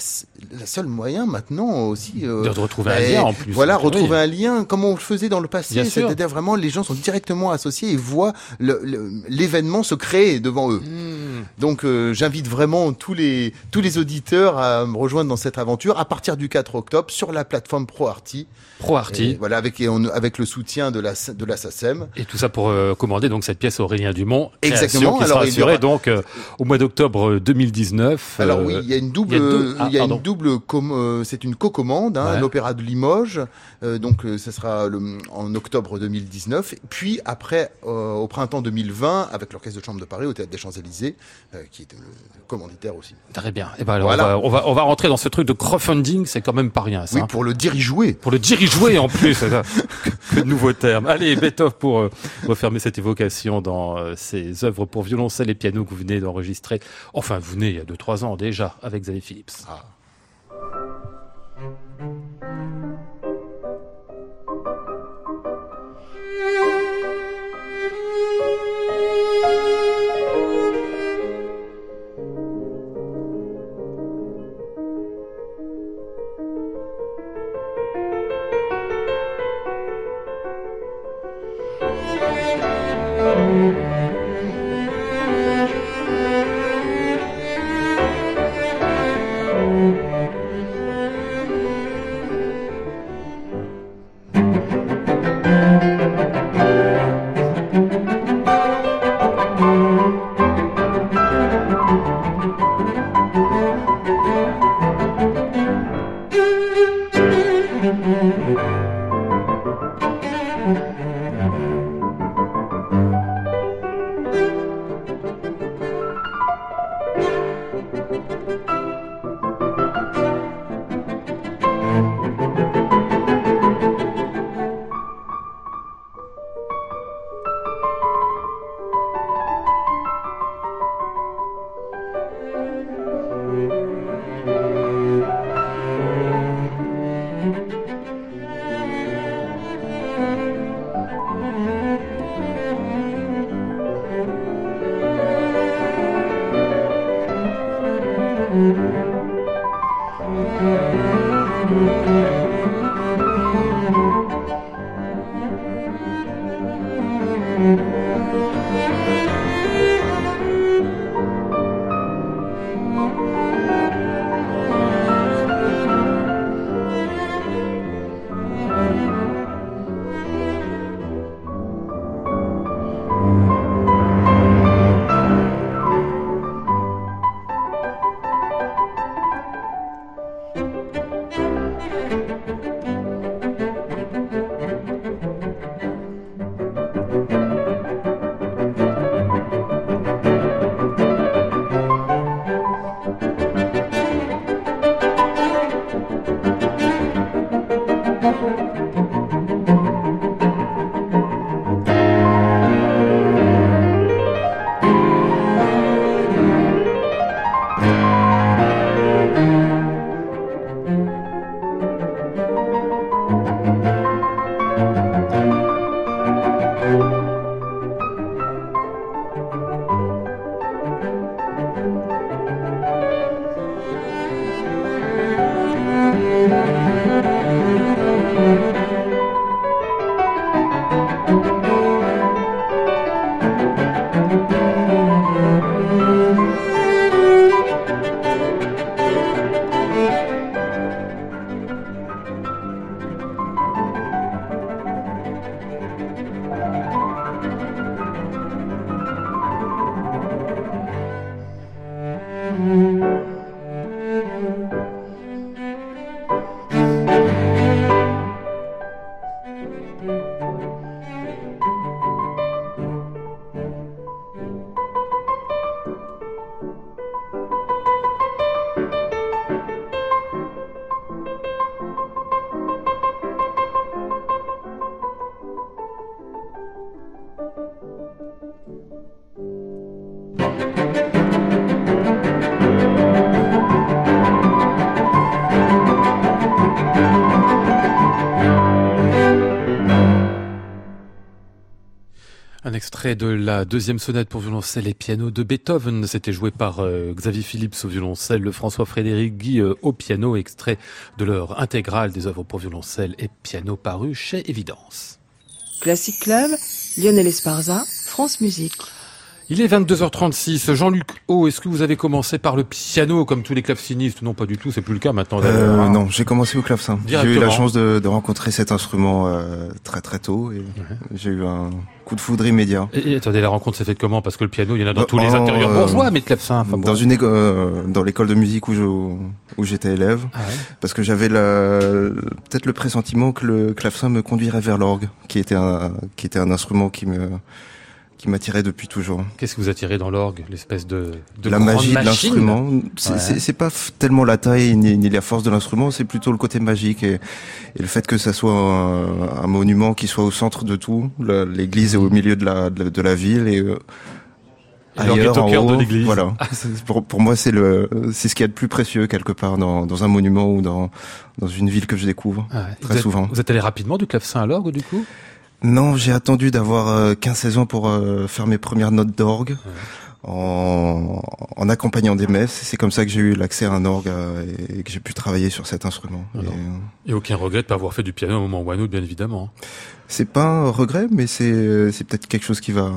la seule moyen maintenant aussi euh, De retrouver un lien en plus. Voilà, Oui. retrouver un lien comme on le faisait dans le passé. C'est-à-dire vraiment, les gens sont directement associés et voient l'événement se créer devant eux. Mmh. Donc, euh, j'invite vraiment tous les tous les auditeurs à me rejoindre dans cette aventure à partir du 4 octobre sur la plateforme ProArty. ProArty. Voilà, avec et on- avec le soutien de la de la SACEM. Et tout ça pour euh, commander donc cette pièce Aurélien Dumont. Exactement. Qui Alors, sera il y assurée aura- donc euh, au mois d'octobre 2019. Alors euh, oui, il y a une double, il y a ah, une double, euh, c'est une cocommande, hein, Ouais. l'Opéra de Limoges. euh, donc, euh, ça sera le- en octobre 2019. Puis après, euh, au printemps 2020, avec l'Orchestre de Chambre de Paris au Théâtre des Champs Élysées, euh, qui est le commanditaire aussi. Très bien. Et ben alors, Voilà. on, va, on, va, on va rentrer dans ce truc de crowdfunding, c'est quand même pas rien ça. Oui, hein. pour le diriger. Pour le dirigeouer en plus, que de nouveaux termes. Allez, Beethoven pour euh, refermer cette évocation dans euh, ces œuvres pour violoncelle et piano que vous venez d'enregistrer. Enfin, vous venez il y a 2-3 ans déjà avec Xavier Phillips. Ah. Mm-hmm. Extrait de la deuxième sonate pour violoncelle et piano de Beethoven. C'était joué par euh, Xavier Phillips au violoncelle, le François-Frédéric Guy euh, au piano, extrait de leur intégrale des œuvres pour violoncelle et piano paru chez Évidence. Classic Club, Lionel Esparza, France Musique. Il est 22h36. Jean-Luc O, est-ce que vous avez commencé par le piano comme tous les clavecinistes Non, pas du tout, c'est plus le cas maintenant. Euh, non, j'ai commencé au clavecin. J'ai eu la chance de, de rencontrer cet instrument euh, très très tôt et j'ai eu un coup de foudre immédiat. Et, attendez, la rencontre s'est faite comment? Parce que le piano, il y en a dans tous les intérieurs euh, bourgeois, mais le clavecin. Enfin, dans une euh, dans l'école de musique où je, où j'étais élève, ah ouais. parce que j'avais peut-être le pressentiment que le clavecin me conduirait vers l'orgue, qui était un qui était un instrument qui me qui m'attirait depuis toujours. Qu'est-ce que vous attirez dans l'orgue L'espèce de, de la magie de l'instrument. C'est pas tellement la taille ni, ni la force de l'instrument, c'est plutôt le côté magique et, et, le fait que ça soit un, un, monument qui soit au centre de tout. L'église est au milieu de la de, de la ville et euh, ailleurs, au cœur de l'église. Voilà. pour, pour moi, c'est le, c'est ce qu'il y a de plus précieux quelque part dans, dans un monument ou dans dans une ville que je découvre ah ouais. très vous souvent. Êtes, vous êtes allé rapidement du clavecin à l'orgue du coup? Non, j'ai attendu d'avoir euh, 15-16 ans pour euh, faire mes premières notes d'orgue. Ouais. En, en, accompagnant des messes. C'est comme ça que j'ai eu l'accès à un orgue euh, et que j'ai pu travailler sur cet instrument. Et, et, aucun regret de pas avoir fait du piano au moment où un autre, bien évidemment. C'est pas un regret, mais c'est c'est peut-être quelque chose qui va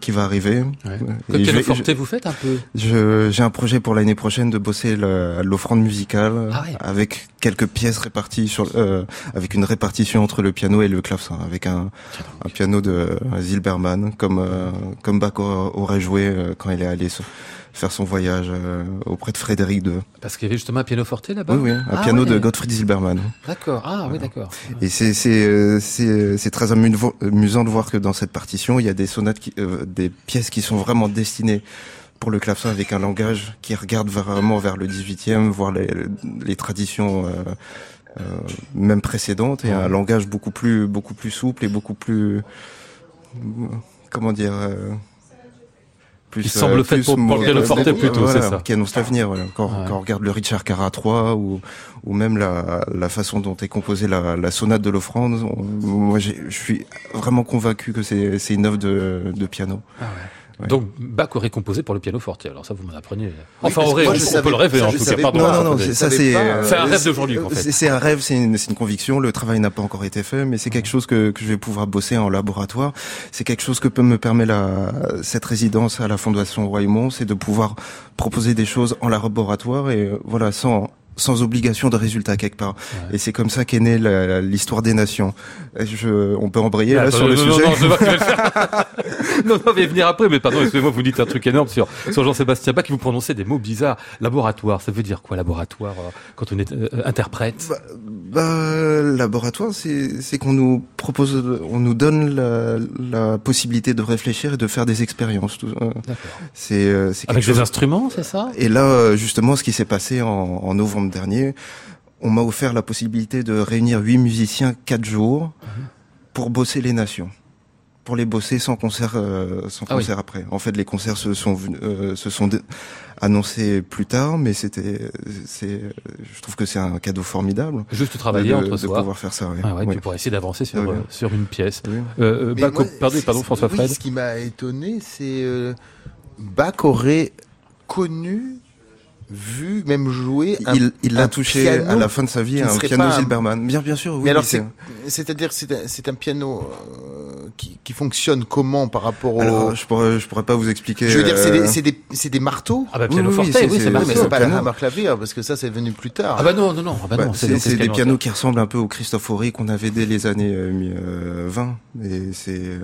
qui va arriver. Ouais. Quel pianoforte vous faites un peu J'ai un projet pour l'année prochaine de bosser l'offrande musicale ah ouais. avec quelques pièces réparties sur euh, avec une répartition entre le piano et le clavecin, avec un, un piano de Zilberman comme euh, comme Bach aurait joué euh, quand il est allé faire son voyage euh, auprès de Frédéric II. Parce qu'il y avait justement un piano forte là-bas. Oui, oui, un ah, piano ouais. de Gottfried Zilberman. D'accord. Ah voilà. oui, d'accord. Et c'est c'est c'est c'est très amusant de voir que dans cette partition, il y a des sonates, qui, euh, des pièces qui sont vraiment destinées pour le clavecin avec un langage qui regarde vraiment vers le 18e, voire les, les traditions euh, euh, même précédentes, et un langage beaucoup plus beaucoup plus souple et beaucoup plus comment dire euh, plus, il semble euh, fait pour, pour le pianoforte plutôt, voilà, c'est ça. Qui annonce l'avenir. Voilà. Quand, ouais. quand on regarde le Richard Cara 3 ou, ou même la, la façon dont est composée la, la sonate de l'offrande, moi je suis vraiment convaincu que c'est une œuvre de, de piano. Ah ouais. Ouais. Donc Bach aurait composé pour le piano forte. Alors ça, vous m'en apprenez. Enfin, oui, aurait, on, on peut le rêver en tout cas. Pardon. Non, non, non. Ça, c'est c'est un rêve d'aujourd'hui. En fait. C'est un rêve, c'est une, une, conviction. Le travail n'a pas encore été fait, mais c'est quelque chose que, que je vais pouvoir bosser en laboratoire. C'est quelque chose que peut me permettre la, cette résidence à la Fondation Royaumont, c'est de pouvoir proposer des choses en laboratoire et voilà, sans sans obligation de résultat quelque part. Ouais. Et c'est comme ça qu'est née l'histoire des nations. Je, on peut embrayer là, sur non, le non, sujet. Non, non, mais venir après. Mais pardon, excusez-moi, vous dites un truc énorme sur, sur Jean-Sébastien Bach, qui vous prononcez des mots bizarres. Laboratoire, ça veut dire quoi, laboratoire, euh, quand on est euh, interprète? Bah, bah, laboratoire, c'est qu'on nous propose, on nous donne la, la, possibilité de réfléchir et de faire des expériences. Euh, c'est avec chose... des instruments, c'est ça? Et là, justement, ce qui s'est passé en, en novembre dernier, on m'a offert la possibilité de réunir huit musiciens quatre jours pour bosser les nations pour les bosser sans concert, euh, sans Ah oui. concert après. En fait, les concerts se sont venus- euh, se sont annoncés plus tard, mais c'était, c'est, je trouve que c'est un cadeau formidable Juste travailler de, entre de soi. pouvoir faire ça. ouais. Ah ouais, Ouais. puis pour essayer d'avancer sur, Oui. euh, sur une pièce. Euh, euh, Bach, moi, pardon, pardon, François oui, Fred. Ce qui m'a étonné, c'est euh, Bach aurait connu, vu, même joué. un- Il, il l'a touché piano à la fin de sa vie, un piano un- Zilberman. Bien, bien sûr. Oui, Mais alors, oui, c'est- c'est-à-dire, c'est un, c'est un piano euh, qui, qui fonctionne comment par rapport au. Alors, je pourrais, je pourrais pas vous expliquer. je veux dire, c'est euh, des, c'est des, c'est des marteaux. Ah bah Oui, piano oui, forte, c'est- oui, c'est c'est- mais c'est pas la hammer clavier, parce que ça, c'est venu plus tard. Ah bah non, non, non, ah bah bah, non, c'est des piano pianos qui ressemblent un peu au Cristofori qu'on avait dès les années euh, mi- euh, 20. Et c'est euh,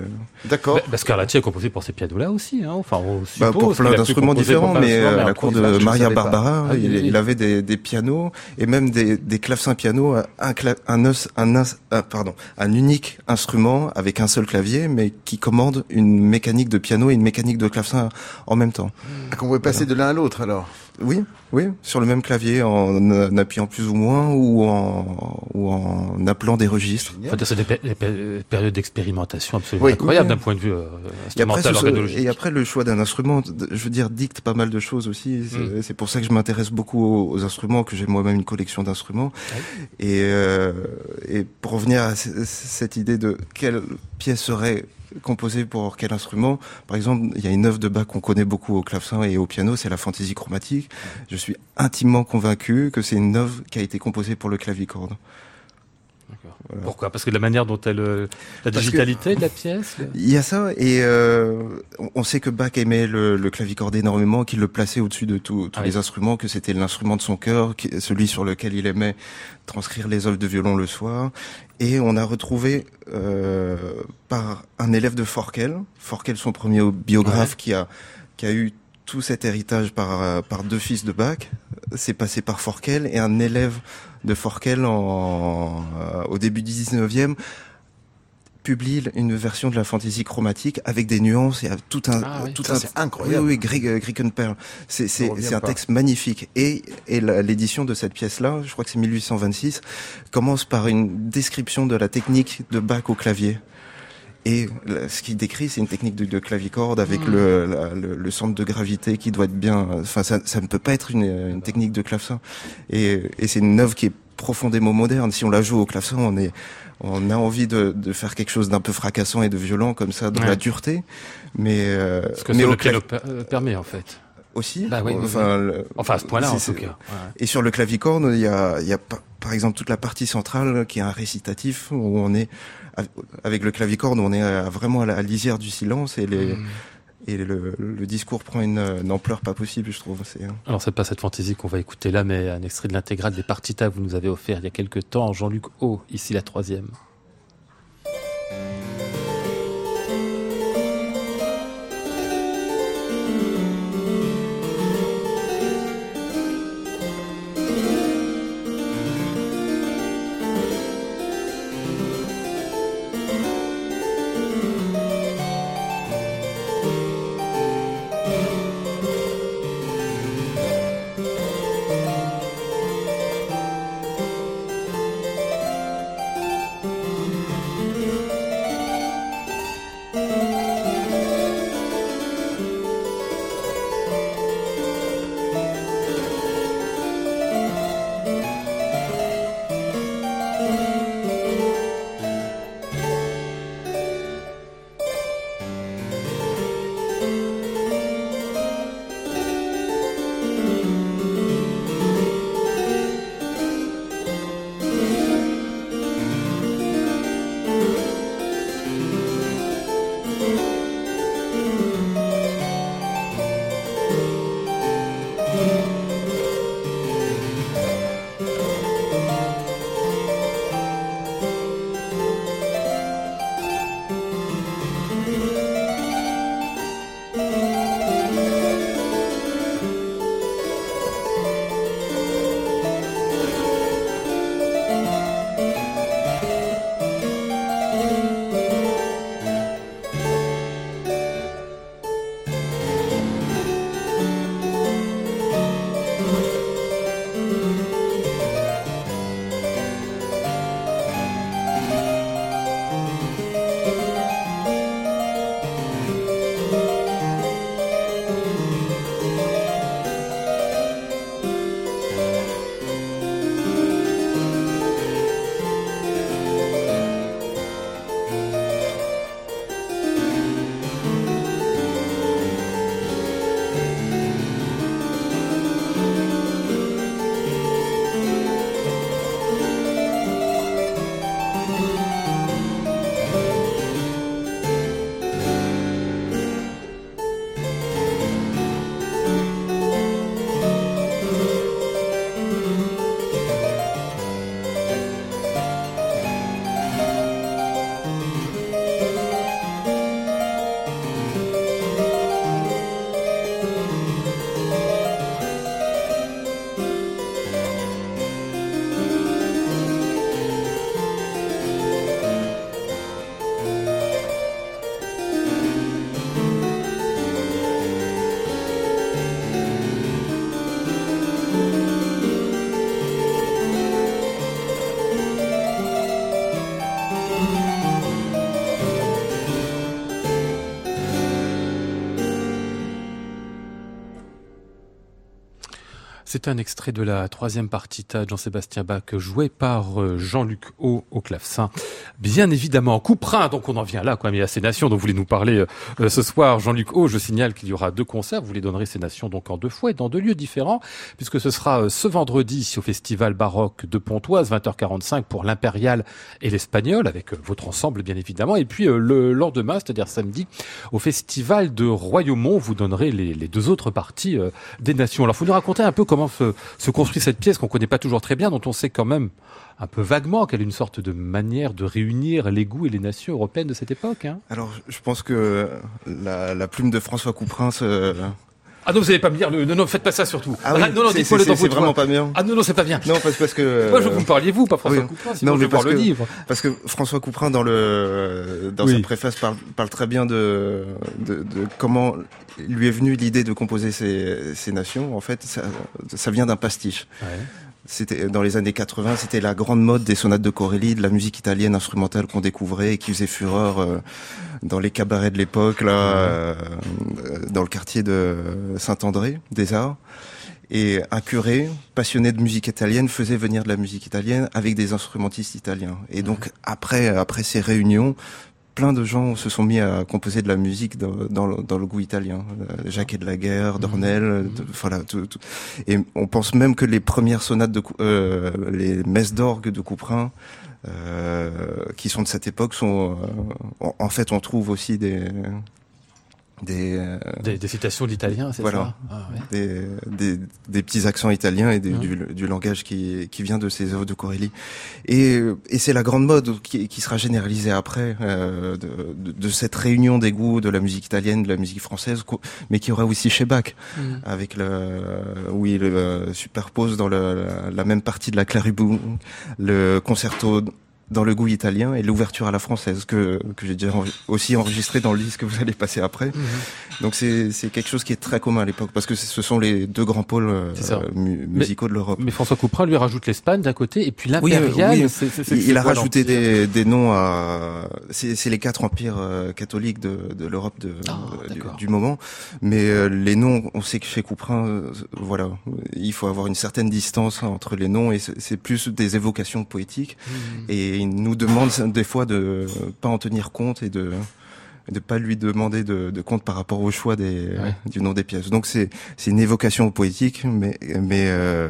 D'accord. Bah, bah, Scarlatti a composé pour ces pianos-là aussi, hein. Enfin, on bah, suppose pour plein d'instruments différents, mais euh, la cour de là, Maria savais Ah il, avait des, des pianos et même des, des clavecins pianos, un, cla- un, os- un, os- ah, pardon, un unique instrument avec un seul clavier, mais qui commande une mécanique de piano et une mécanique de clavecin en même temps. Ah, qu'on pouvait passer de l'un à l'autre, alors. Oui, oui, sur le même clavier, en, appuyant plus ou moins ou en, ou en appelant des registres. Enfin, c'est des, pé- des pé- périodes d'expérimentation absolument Oui. incroyables Oui. d'un point de vue euh, Et après, instrumental, ce- organologique. et après, le choix d'un instrument, je veux dire, dicte pas mal de choses aussi. C'est Mm. pour ça que je m'intéresse beaucoup aux, aux instruments, que j'ai moi-même une collection d'instruments. Et, euh, et pour revenir à cette idée de quelle pièce serait composée pour quel instrument, par exemple, il y a une œuvre de Bach qu'on connaît beaucoup au clavecin et au piano, c'est la fantaisie chromatique. Je suis intimement convaincu que c'est une œuvre qui a été composée pour le clavicorde. Voilà. Pourquoi? Parce que de la manière dont elle, euh, la digitalité de la pièce. le- Il y a ça, et euh, on- sait que Bach aimait le, le clavicorde énormément, qu'il le plaçait au-dessus de tout- tous Ah les instruments, que c'était l'instrument de son cœur, celui sur lequel il aimait transcrire les œuvres de violon le soir. Et on a retrouvé euh, par un élève de Forkel, Forkel son premier biographe, Ouais. qui a qui a eu tout cet héritage par euh, par deux fils de Bach. C'est passé par Forkel et un élève de Forkel en, euh, au début du 19e publie une version de la fantaisie chromatique avec des nuances et tout un Ah oui, tout ça, un c'est incroyable. oui oui Grieg, euh, Griekenperl c'est c'est c'est un pas. texte magnifique et et l'édition de cette pièce là je crois que c'est 1826 commence par une description de la technique de Bach au clavier et ce qu'il décrit, c'est une technique de, de clavicorde avec Hmm. le, la- le, le centre de gravité qui doit être bien. Enfin, ça, ça ne peut pas être une, une technique de clavecin. Et, et c'est une œuvre qui est profondément moderne. Si on la joue au clavecin, on est, on a envie de, de faire quelque chose d'un peu fracassant et de violent comme ça, dans Ouais. la dureté. Mais, euh, Ce que mais le piano euh, permet en fait. aussi. Bah oui, oui, enfin, le- Enfin à ce point-là en tout cas. Ouais. et sur le clavicorde, il y a, y a par exemple toute la partie centrale qui est un récitatif où on est avec le clavicorde, on est à- vraiment à la lisière du silence et les Mm. et le, le discours prend une, une ampleur pas possible, je trouve. C'est Alors c'est pas cette fantaisie qu'on va écouter là, mais un extrait de l'intégrale des partitas que vous nous avez offert il y a quelques temps, Jean-Luc O, ici la troisième. C'est un extrait de la troisième partita de Jean-Sébastien Bach joué par euh, Jean-Luc Haut au clavecin. Bien évidemment, Couperin, donc on en vient là, il y a ces nations dont vous voulez nous parler euh, euh, ce soir. Jean-Luc Haut, je signale qu'il y aura deux concerts, vous les donnerez ces nations donc en deux fois et dans deux lieux différents, puisque ce sera ce vendredi au Festival Baroque de Pontoise, 20h45 pour l'Impérial et l'Espagnol, avec votre ensemble bien évidemment, et puis le lendemain, c'est-à-dire samedi, au Festival de Royaumont, vous donnerez les, les deux autres parties des nations. Alors, faut nous raconter un peu comment se, construit cette pièce qu'on connaît pas toujours très bien, dont on sait quand même un peu vaguement qu'elle est une sorte de manière de réunir les goûts et les nations européennes de cette époque. Hein. Alors, je pense que la, plume de François Couperin se, ah non, vous n'allez pas me dire, non, non, faites pas ça surtout. Ah, oui, ah, non, non, dites-moi le C'est vraiment pas bien. Ah non, non, c'est pas bien. Non, parce, parce que. Moi, je vous me parliez vous, pas François Couperin. non, mais parce le livre. Parce que François Couperin, dans le, dans sa préface, parle, parle très bien de, de, de comment lui est venue l'idée de composer ces, ces nations. En fait, ça, ça vient d'un pastiche. Ouais. C'était dans les années 80, c'était la grande mode des sonates de Corelli, de la musique italienne instrumentale qu'on découvrait et qui faisait fureur euh, dans les cabarets de l'époque, là, euh, dans le quartier de Saint-André des Arts. Et un curé passionné de musique italienne faisait venir de la musique italienne avec des instrumentistes italiens. Et donc après, après ces réunions, plein de gens se sont mis à composer de la musique dans, dans, le, dans le, goût italien. Euh, Jacques de la Guerre, Dornel, mmh. voilà. Tout, tout. Et on pense même que les premières sonates de euh, les messes d'orgue de Couperin, euh, qui sont de cette époque, sont en fait on trouve aussi des euh, des, des, citations d'italien, c'est voilà, ça ah, des, des, des, petits accents italiens et mmh. du, du, langage qui, qui vient de ces œuvres de Corelli. Et, et c'est la grande mode qui, qui sera généralisée après euh, de, de, cette réunion des goûts de la musique italienne, de la musique française, mais qui aura aussi chez Bach, mmh. avec le où il euh, superpose dans le, la, même partie de la claribou le concerto dans le goût italien et l'ouverture à la française que, que j'ai déjà aussi enregistré dans le disque que vous allez passer après. Mhm. Donc c'est quelque chose qui est très commun à l'époque parce que ce sont les deux grands pôles euh, musicaux de l'Europe. Mais François Couperin lui rajoute l'Espagne d'un côté et puis l'impérial. Oui, il, a rajouté des, des, noms à. C'est les quatre empires euh, catholiques de, de l'Europe de, ah, du, moment. Mais euh, les noms, on sait que chez Couperin, voilà, il faut avoir une certaine distance entre les noms et c'est plus des évocations poétiques. Mhm. Et et il nous demande des fois de pas en tenir compte et de de pas lui demander de, de compte par rapport au choix des du nom des pièces. Donc c'est c'est une évocation poétique, mais mais euh,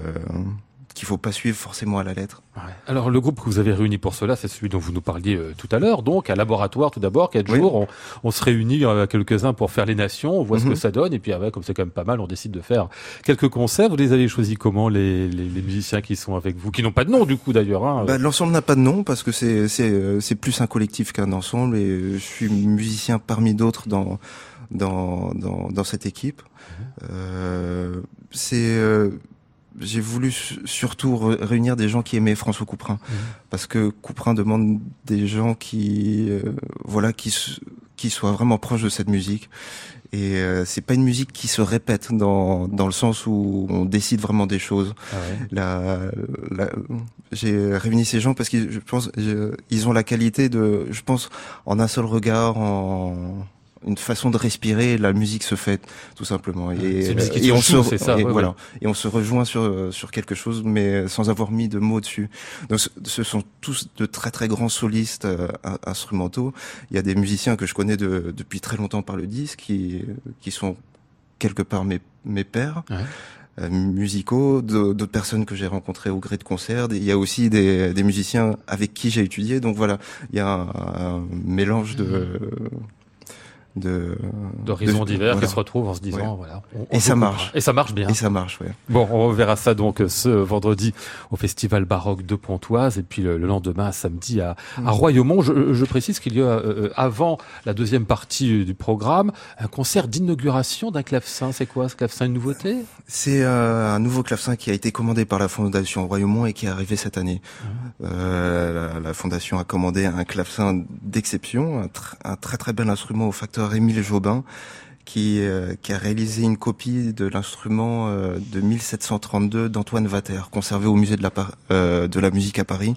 qu'il faut pas suivre forcément à la lettre. Alors le groupe que vous avez réuni pour cela, c'est celui dont vous nous parliez euh, tout à l'heure, donc un laboratoire tout d'abord, quatre jours, on, on, se réunit euh, quelques-uns pour faire les nations, on voit ce que mhm. ça donne, et puis avec, comme c'est quand même pas mal, on décide de faire quelques concerts. Vous les avez choisis comment les, les, les musiciens qui sont avec vous, qui n'ont pas de nom du coup d'ailleurs hein bah, L'ensemble n'a pas de nom parce que c'est euh, plus un collectif qu'un ensemble, et je suis musicien parmi d'autres dans dans, dans dans cette équipe. Mhm. Euh, c'est j'ai voulu surtout réunir des gens qui aimaient François Couperin mmh. parce que Couperin demande des gens qui euh, voilà qui qui soient vraiment proches de cette musique et euh, c'est pas une musique qui se répète dans dans le sens où on décide vraiment des choses. Ah la, la j'ai réuni ces gens parce que je pense ils ont la qualité de je pense en un seul regard en une façon de respirer. La musique se fait tout simplement. Et, et on se ça, et voilà. Et on se rejoint sur sur quelque chose, mais sans avoir mis de mots dessus. Donc ce sont tous de très très grands solistes euh, instrumentaux. Il y a des musiciens que je connais de, depuis très longtemps par le disque, qui qui sont quelque part mes mes pères. Euh, musicaux, d'autres personnes que j'ai rencontrées au gré de concert. Il y a aussi des, des musiciens avec qui j'ai étudié. Donc voilà, il y a un, mélange de, mmh de d'horizons divers qui se retrouvent en se disant voilà. Et ça marche. et ça marche bien. Et ça marche ouais. bon on verra ça donc ce vendredi au festival baroque de Pontoise et puis le, lendemain samedi à, à mm. Royaumont. Je, je précise qu'il y a euh, avant la deuxième partie du programme un concert d'inauguration d'un clavecin. C'est quoi ce clavecin? Une nouveauté? C'est euh, un nouveau clavecin qui a été commandé par la fondation Royaumont et qui est arrivé cette année. Mm. euh, la, la, fondation a commandé un clavecin d'exception un, un très très bel instrument au facteur Émile Jobin, qui, euh, qui a réalisé une copie de l'instrument euh, de 1732 d'Antoine Vater, conservé au musée de la, euh, de la musique à Paris,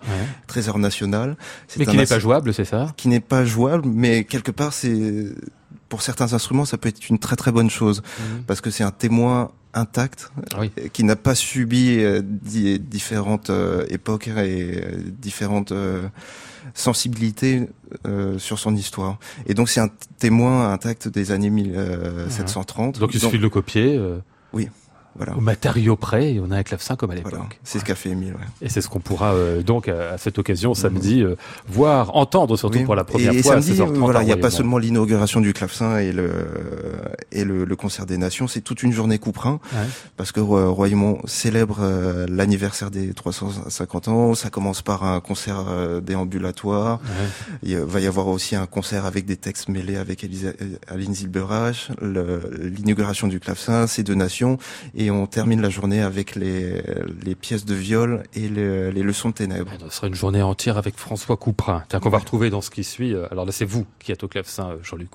trésor national. Mais qui n'est pas jouable, c'est ça? Qui n'est pas jouable, mais quelque part, c'est pour certains instruments, ça peut être une très très bonne chose, mhm. parce que c'est un témoin intact, Ah oui. qui n'a pas subi di- différentes époques et différentes euh, sensibilités euh, sur son histoire. Et donc c'est un témoin intact des années 1730. Donc il suffit de le copier euh, voilà. au matériau près et on a un clavecin comme à l'époque. Voilà. C'est ce qu'a fait Émile. ouais. Et c'est ce qu'on pourra euh, donc à, cette occasion samedi euh, voir, entendre surtout Oui. pour la première et, et fois samedi, à 16h30. voilà, il n'y a pas seulement l'inauguration du clavecin et le et le, le concert des nations, c'est toute une journée couperin Ouais. parce que Ro- Royaumont célèbre euh, l'anniversaire des 350 ans. Ça commence par un concert euh, déambulatoire. Ouais. Il va y avoir aussi un concert avec des textes mêlés avec Elisa, euh, Aline Zilberach, l'inauguration du clavecin, ces deux nations, et on termine la journée avec les, les pièces de viol et les, les leçons de ténèbres. Ce sera une journée entière avec François Couperin, tiens, qu'on va retrouver dans ce qui suit. Euh, Alors là, c'est vous qui êtes au clavecin, euh, Jean-Luc.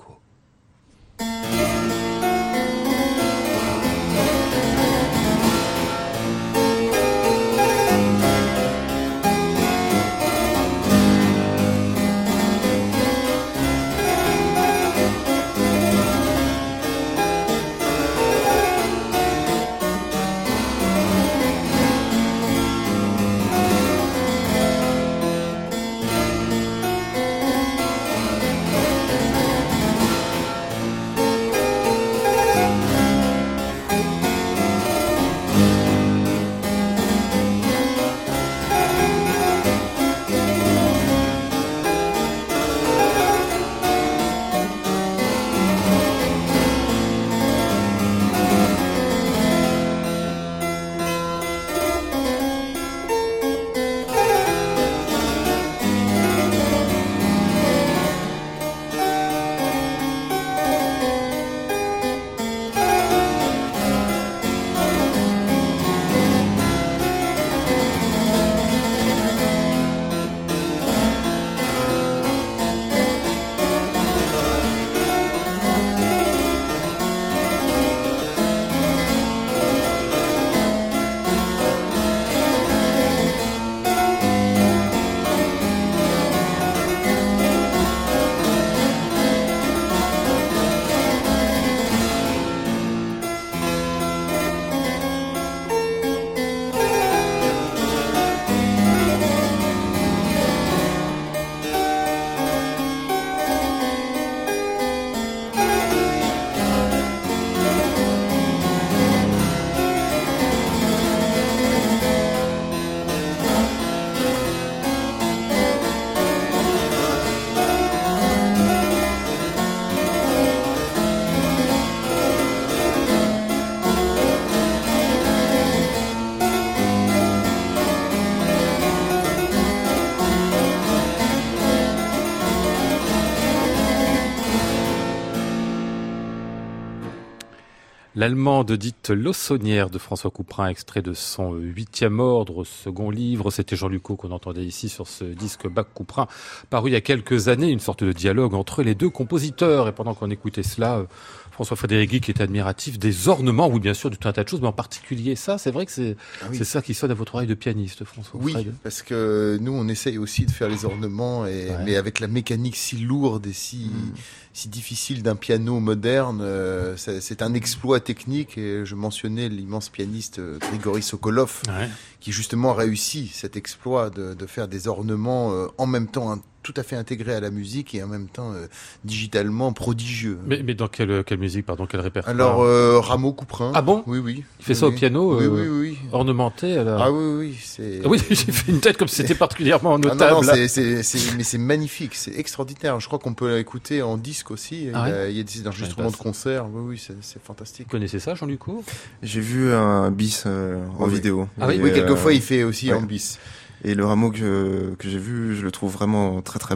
L'allemande dite L'Ossonnière de François Couperin, extrait de son huitième ordre, second livre. C'était Jean Lucot qu'on entendait ici sur ce disque Bach Couperin, paru il y a quelques années, une sorte de dialogue entre les deux compositeurs. Et pendant qu'on écoutait cela, euh, François Frédéric qui est admiratif des ornements, oui bien sûr, de tout un tas de choses, mais en particulier ça, c'est vrai que c'est Ah oui. ça qui sonne à votre oreille de pianiste, François. Oui, Fred. parce que nous, on essaye aussi de faire les ornements, et, Ouais. mais avec la mécanique si lourde et si, Mm. Si difficile d'un piano moderne, euh, c'est un exploit technique. Et je mentionnais l'immense pianiste euh, Grigory Sokolov, Ouais. qui justement a réussi cet exploit de, de faire des ornements euh, en même temps tout à fait intégrés à la musique et en même temps euh, digitalement prodigieux. Mais, mais dans quelle, quelle musique, pardon, quel répertoire Alors, Rameau Couperin. Ah bon? Oui, oui. Il fait ça au piano Oui, oui, oui. Ornementé alors... Ah oui, oui, c'est. Ah oui, j'ai fait une tête comme si c'était particulièrement Ah non, notable. non, c'est- mais c'est magnifique, c'est extraordinaire. Je crois qu'on peut l'écouter en disque aussi. Ah il, y a, il y a des enregistrements de concerts. Oui, oui, c'est, fantastique. Vous connaissez ça, Jean Luco J'ai vu un bis euh, en Oui, vidéo. Ah oui, Oui, euh, quelquefois il fait aussi ouais. en bis. Et le rameau que, que j'ai vu, je le trouve vraiment très très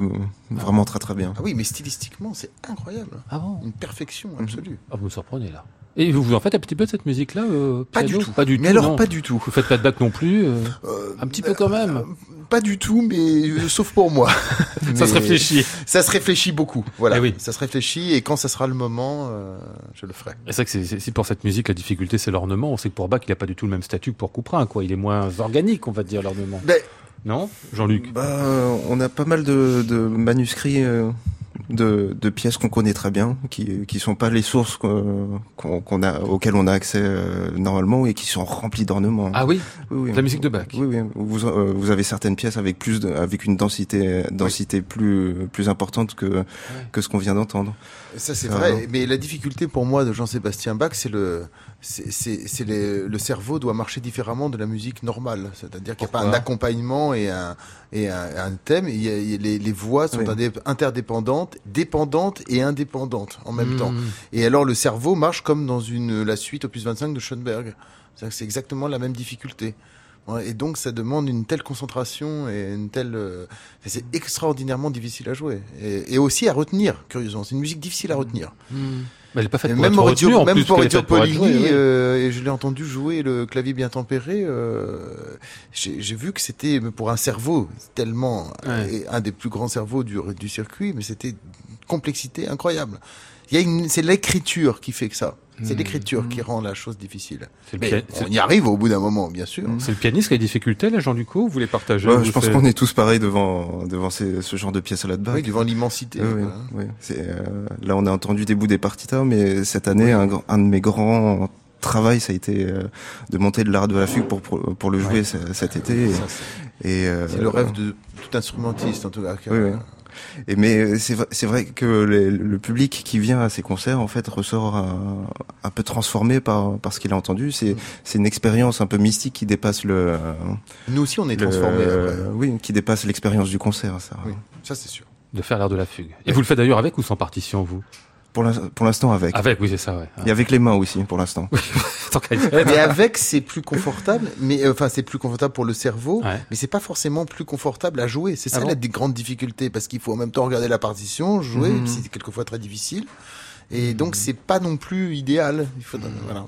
vraiment très très bien. Ah oui, mais stylistiquement, c'est incroyable. Ah bon? Une perfection Mhm. absolue. Ah, vous me surprenez là. Et vous, vous en faites un petit peu de cette musique-là euh, Pas du tout. Pas du mais tout. alors, non. pas du tout. Vous faites pas de bac non plus euh, Euh, Un petit peu quand même. euh, pas du tout, mais euh, sauf pour moi. Ça se réfléchit. Ça se réfléchit beaucoup. Voilà. Eh oui. Ça se réfléchit et quand ça sera le moment, euh, je le ferai. Et C'est vrai que c'est- pour cette musique, la difficulté, c'est l'ornement. On sait que pour Bach, il n'a pas du tout le même statut que pour Couperin, quoi. Il est moins organique, on va dire, l'ornement. Ben, Non Jean-Luc? Bah, on a pas mal de, de manuscrits euh, de, de pièces qu'on connaît très bien, qui qui sont pas les sources qu'on qu'on a auxquelles on a accès euh, normalement et qui sont remplies d'ornements. Ah oui, oui, oui. la musique de Bach. Oui, oui. Vous, euh, vous avez certaines pièces avec plus de, avec une densité densité plus plus importante que que ce qu'on vient d'entendre. Ça c'est vrai, mais la difficulté pour moi de Jean-Sébastien Bach, c'est le c'est le cerveau doit marcher différemment de la musique normale, c'est-à-dire qu'il n'y a pas un accompagnement et un et un, thème. Il y a, les, les, voix sont interdépendantes, dépendantes et indépendantes en même temps. Hmm. Et alors le cerveau marche comme dans une la suite opus 25 de Schoenberg. C'est exactement la même difficulté. Et donc ça demande une telle concentration et une telle. Euh, c'est extraordinairement difficile à jouer et, et, aussi à retenir. Curieusement, c'est une musique difficile à retenir. Hmm. Mais elle est pas faite pour même être retenue, en même plus pour Polini, euh, et je l'ai entendu jouer le clavier bien tempéré. Euh, J'ai vu que c'était pour un cerveau tellement un des plus grands cerveaux du, du circuit, mais c'était complexité incroyable. Il y a une, c'est l'écriture qui fait que ça. C'est mmh. l'écriture qui rend la chose difficile. Mais on y arrive au bout d'un moment, bien sûr. C'est le pianiste qui a des difficultés, là, Jean Lucot Vous les partagez Je pense qu'on est tous pareils devant devant ces, ce genre de pièces à la Oui, devant l'immensité. Oui, oui. Euh, là, on a entendu des bouts des partitas, mais cette année, un, un, de mes grands travail, ça a été euh, de monter de l'art de la fugue pour, pour, le jouer cet été. Et, euh, c'est le rêve de tout instrumentiste, en tout cas. Oui, oui. Et mais c'est vrai que le, public qui vient à ces concerts en fait ressort un, peu transformé par par ce qu'il a entendu. C'est mm. c'est une expérience un peu mystique qui dépasse le. Nous aussi on est transformé. oui, qui dépasse l'expérience du concert. Ça. Oui, ça c'est sûr. De faire l'air de la fugue. Et vous le faites d'ailleurs avec ou sans partition vous? Pour l'instant avec. Avec, oui, c'est ça, ouais. Et avec les mains aussi, pour l'instant. mais avec, c'est plus confortable, mais euh, enfin, c'est plus confortable pour le cerveau, mais c'est pas forcément plus confortable à jouer. C'est ça ah la grande difficulté, parce qu'il faut en même temps regarder la partition, jouer, mhm. c'est quelquefois très difficile. Et donc, c'est pas non plus idéal. Il faut, voilà.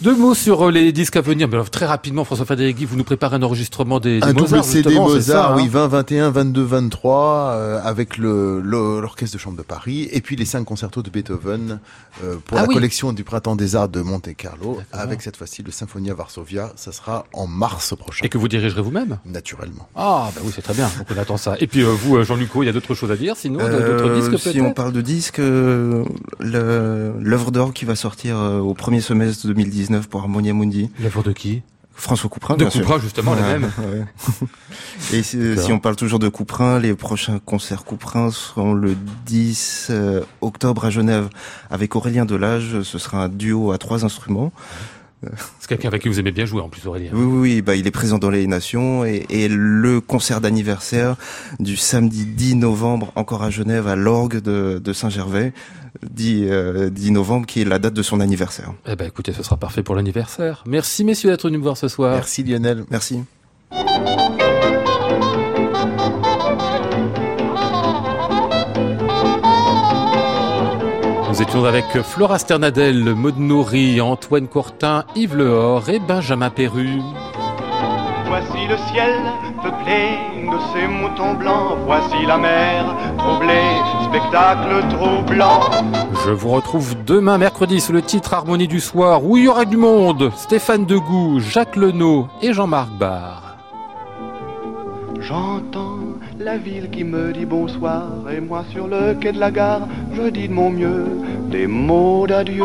Deux mots sur euh, les disques à venir. Mais très rapidement, François Frédéric, vous nous préparez un enregistrement des, des un Mozart. Un CD Mozart, oui, 20, 21, 22, 23, euh, avec le l'orchestre de chambre de Paris, et puis les cinq concertos de Beethoven euh, pour ah la collection du Printemps des Arts de Monte Carlo, avec cette fois-ci le Symphonia Varsovia. Ça sera en mars prochain. Et que vous dirigerez vous-même Naturellement. Ah, bah oui, c'est très bien. Donc on attend ça. Et puis vous, Jean-Luc, il y a d'autres choses à dire, sinon d'autres disques. Si on parle de disques, l'œuvre d'or qui va sortir au premier semestre 2019 pour Harmonia Mundi. L'œuvre de qui? François Couperin. De Couperin, justement, la même. Et si, on parle toujours de Couperin, les prochains concerts Couperin seront le 10 euh, octobre à Genève avec Aurélien Delage. Ce sera un duo à trois instruments. C'est quelqu'un avec qui vous aimez bien jouer en plus, Aurélien. Oui, oui, bah, il est présent dans les Nations et, et le concert d'anniversaire du samedi 10 novembre, encore à Genève, à l'orgue de, de Saint-Gervais, 10, euh, 10 novembre, qui est la date de son anniversaire. Eh ben, écoutez, ce sera parfait pour l'anniversaire. Merci, messieurs, d'être venus me voir ce soir. Merci, Lionel. Merci. Nous étions avec Flora Sternadel, Maud Nourri, Antoine Courtin, Yves Lehor et Benjamin Perru. Voici le ciel peuplé de ces moutons blancs, voici la mer troublée, spectacle troublant. Je vous retrouve demain mercredi sur le titre Harmonie du soir où il y aura du monde. Stéphane Degout, Jacques Lenot et Jean-Marc Barr. J'entends la ville qui me dit bonsoir et moi sur le quai de la gare je dis de mon mieux des mots d'adieu.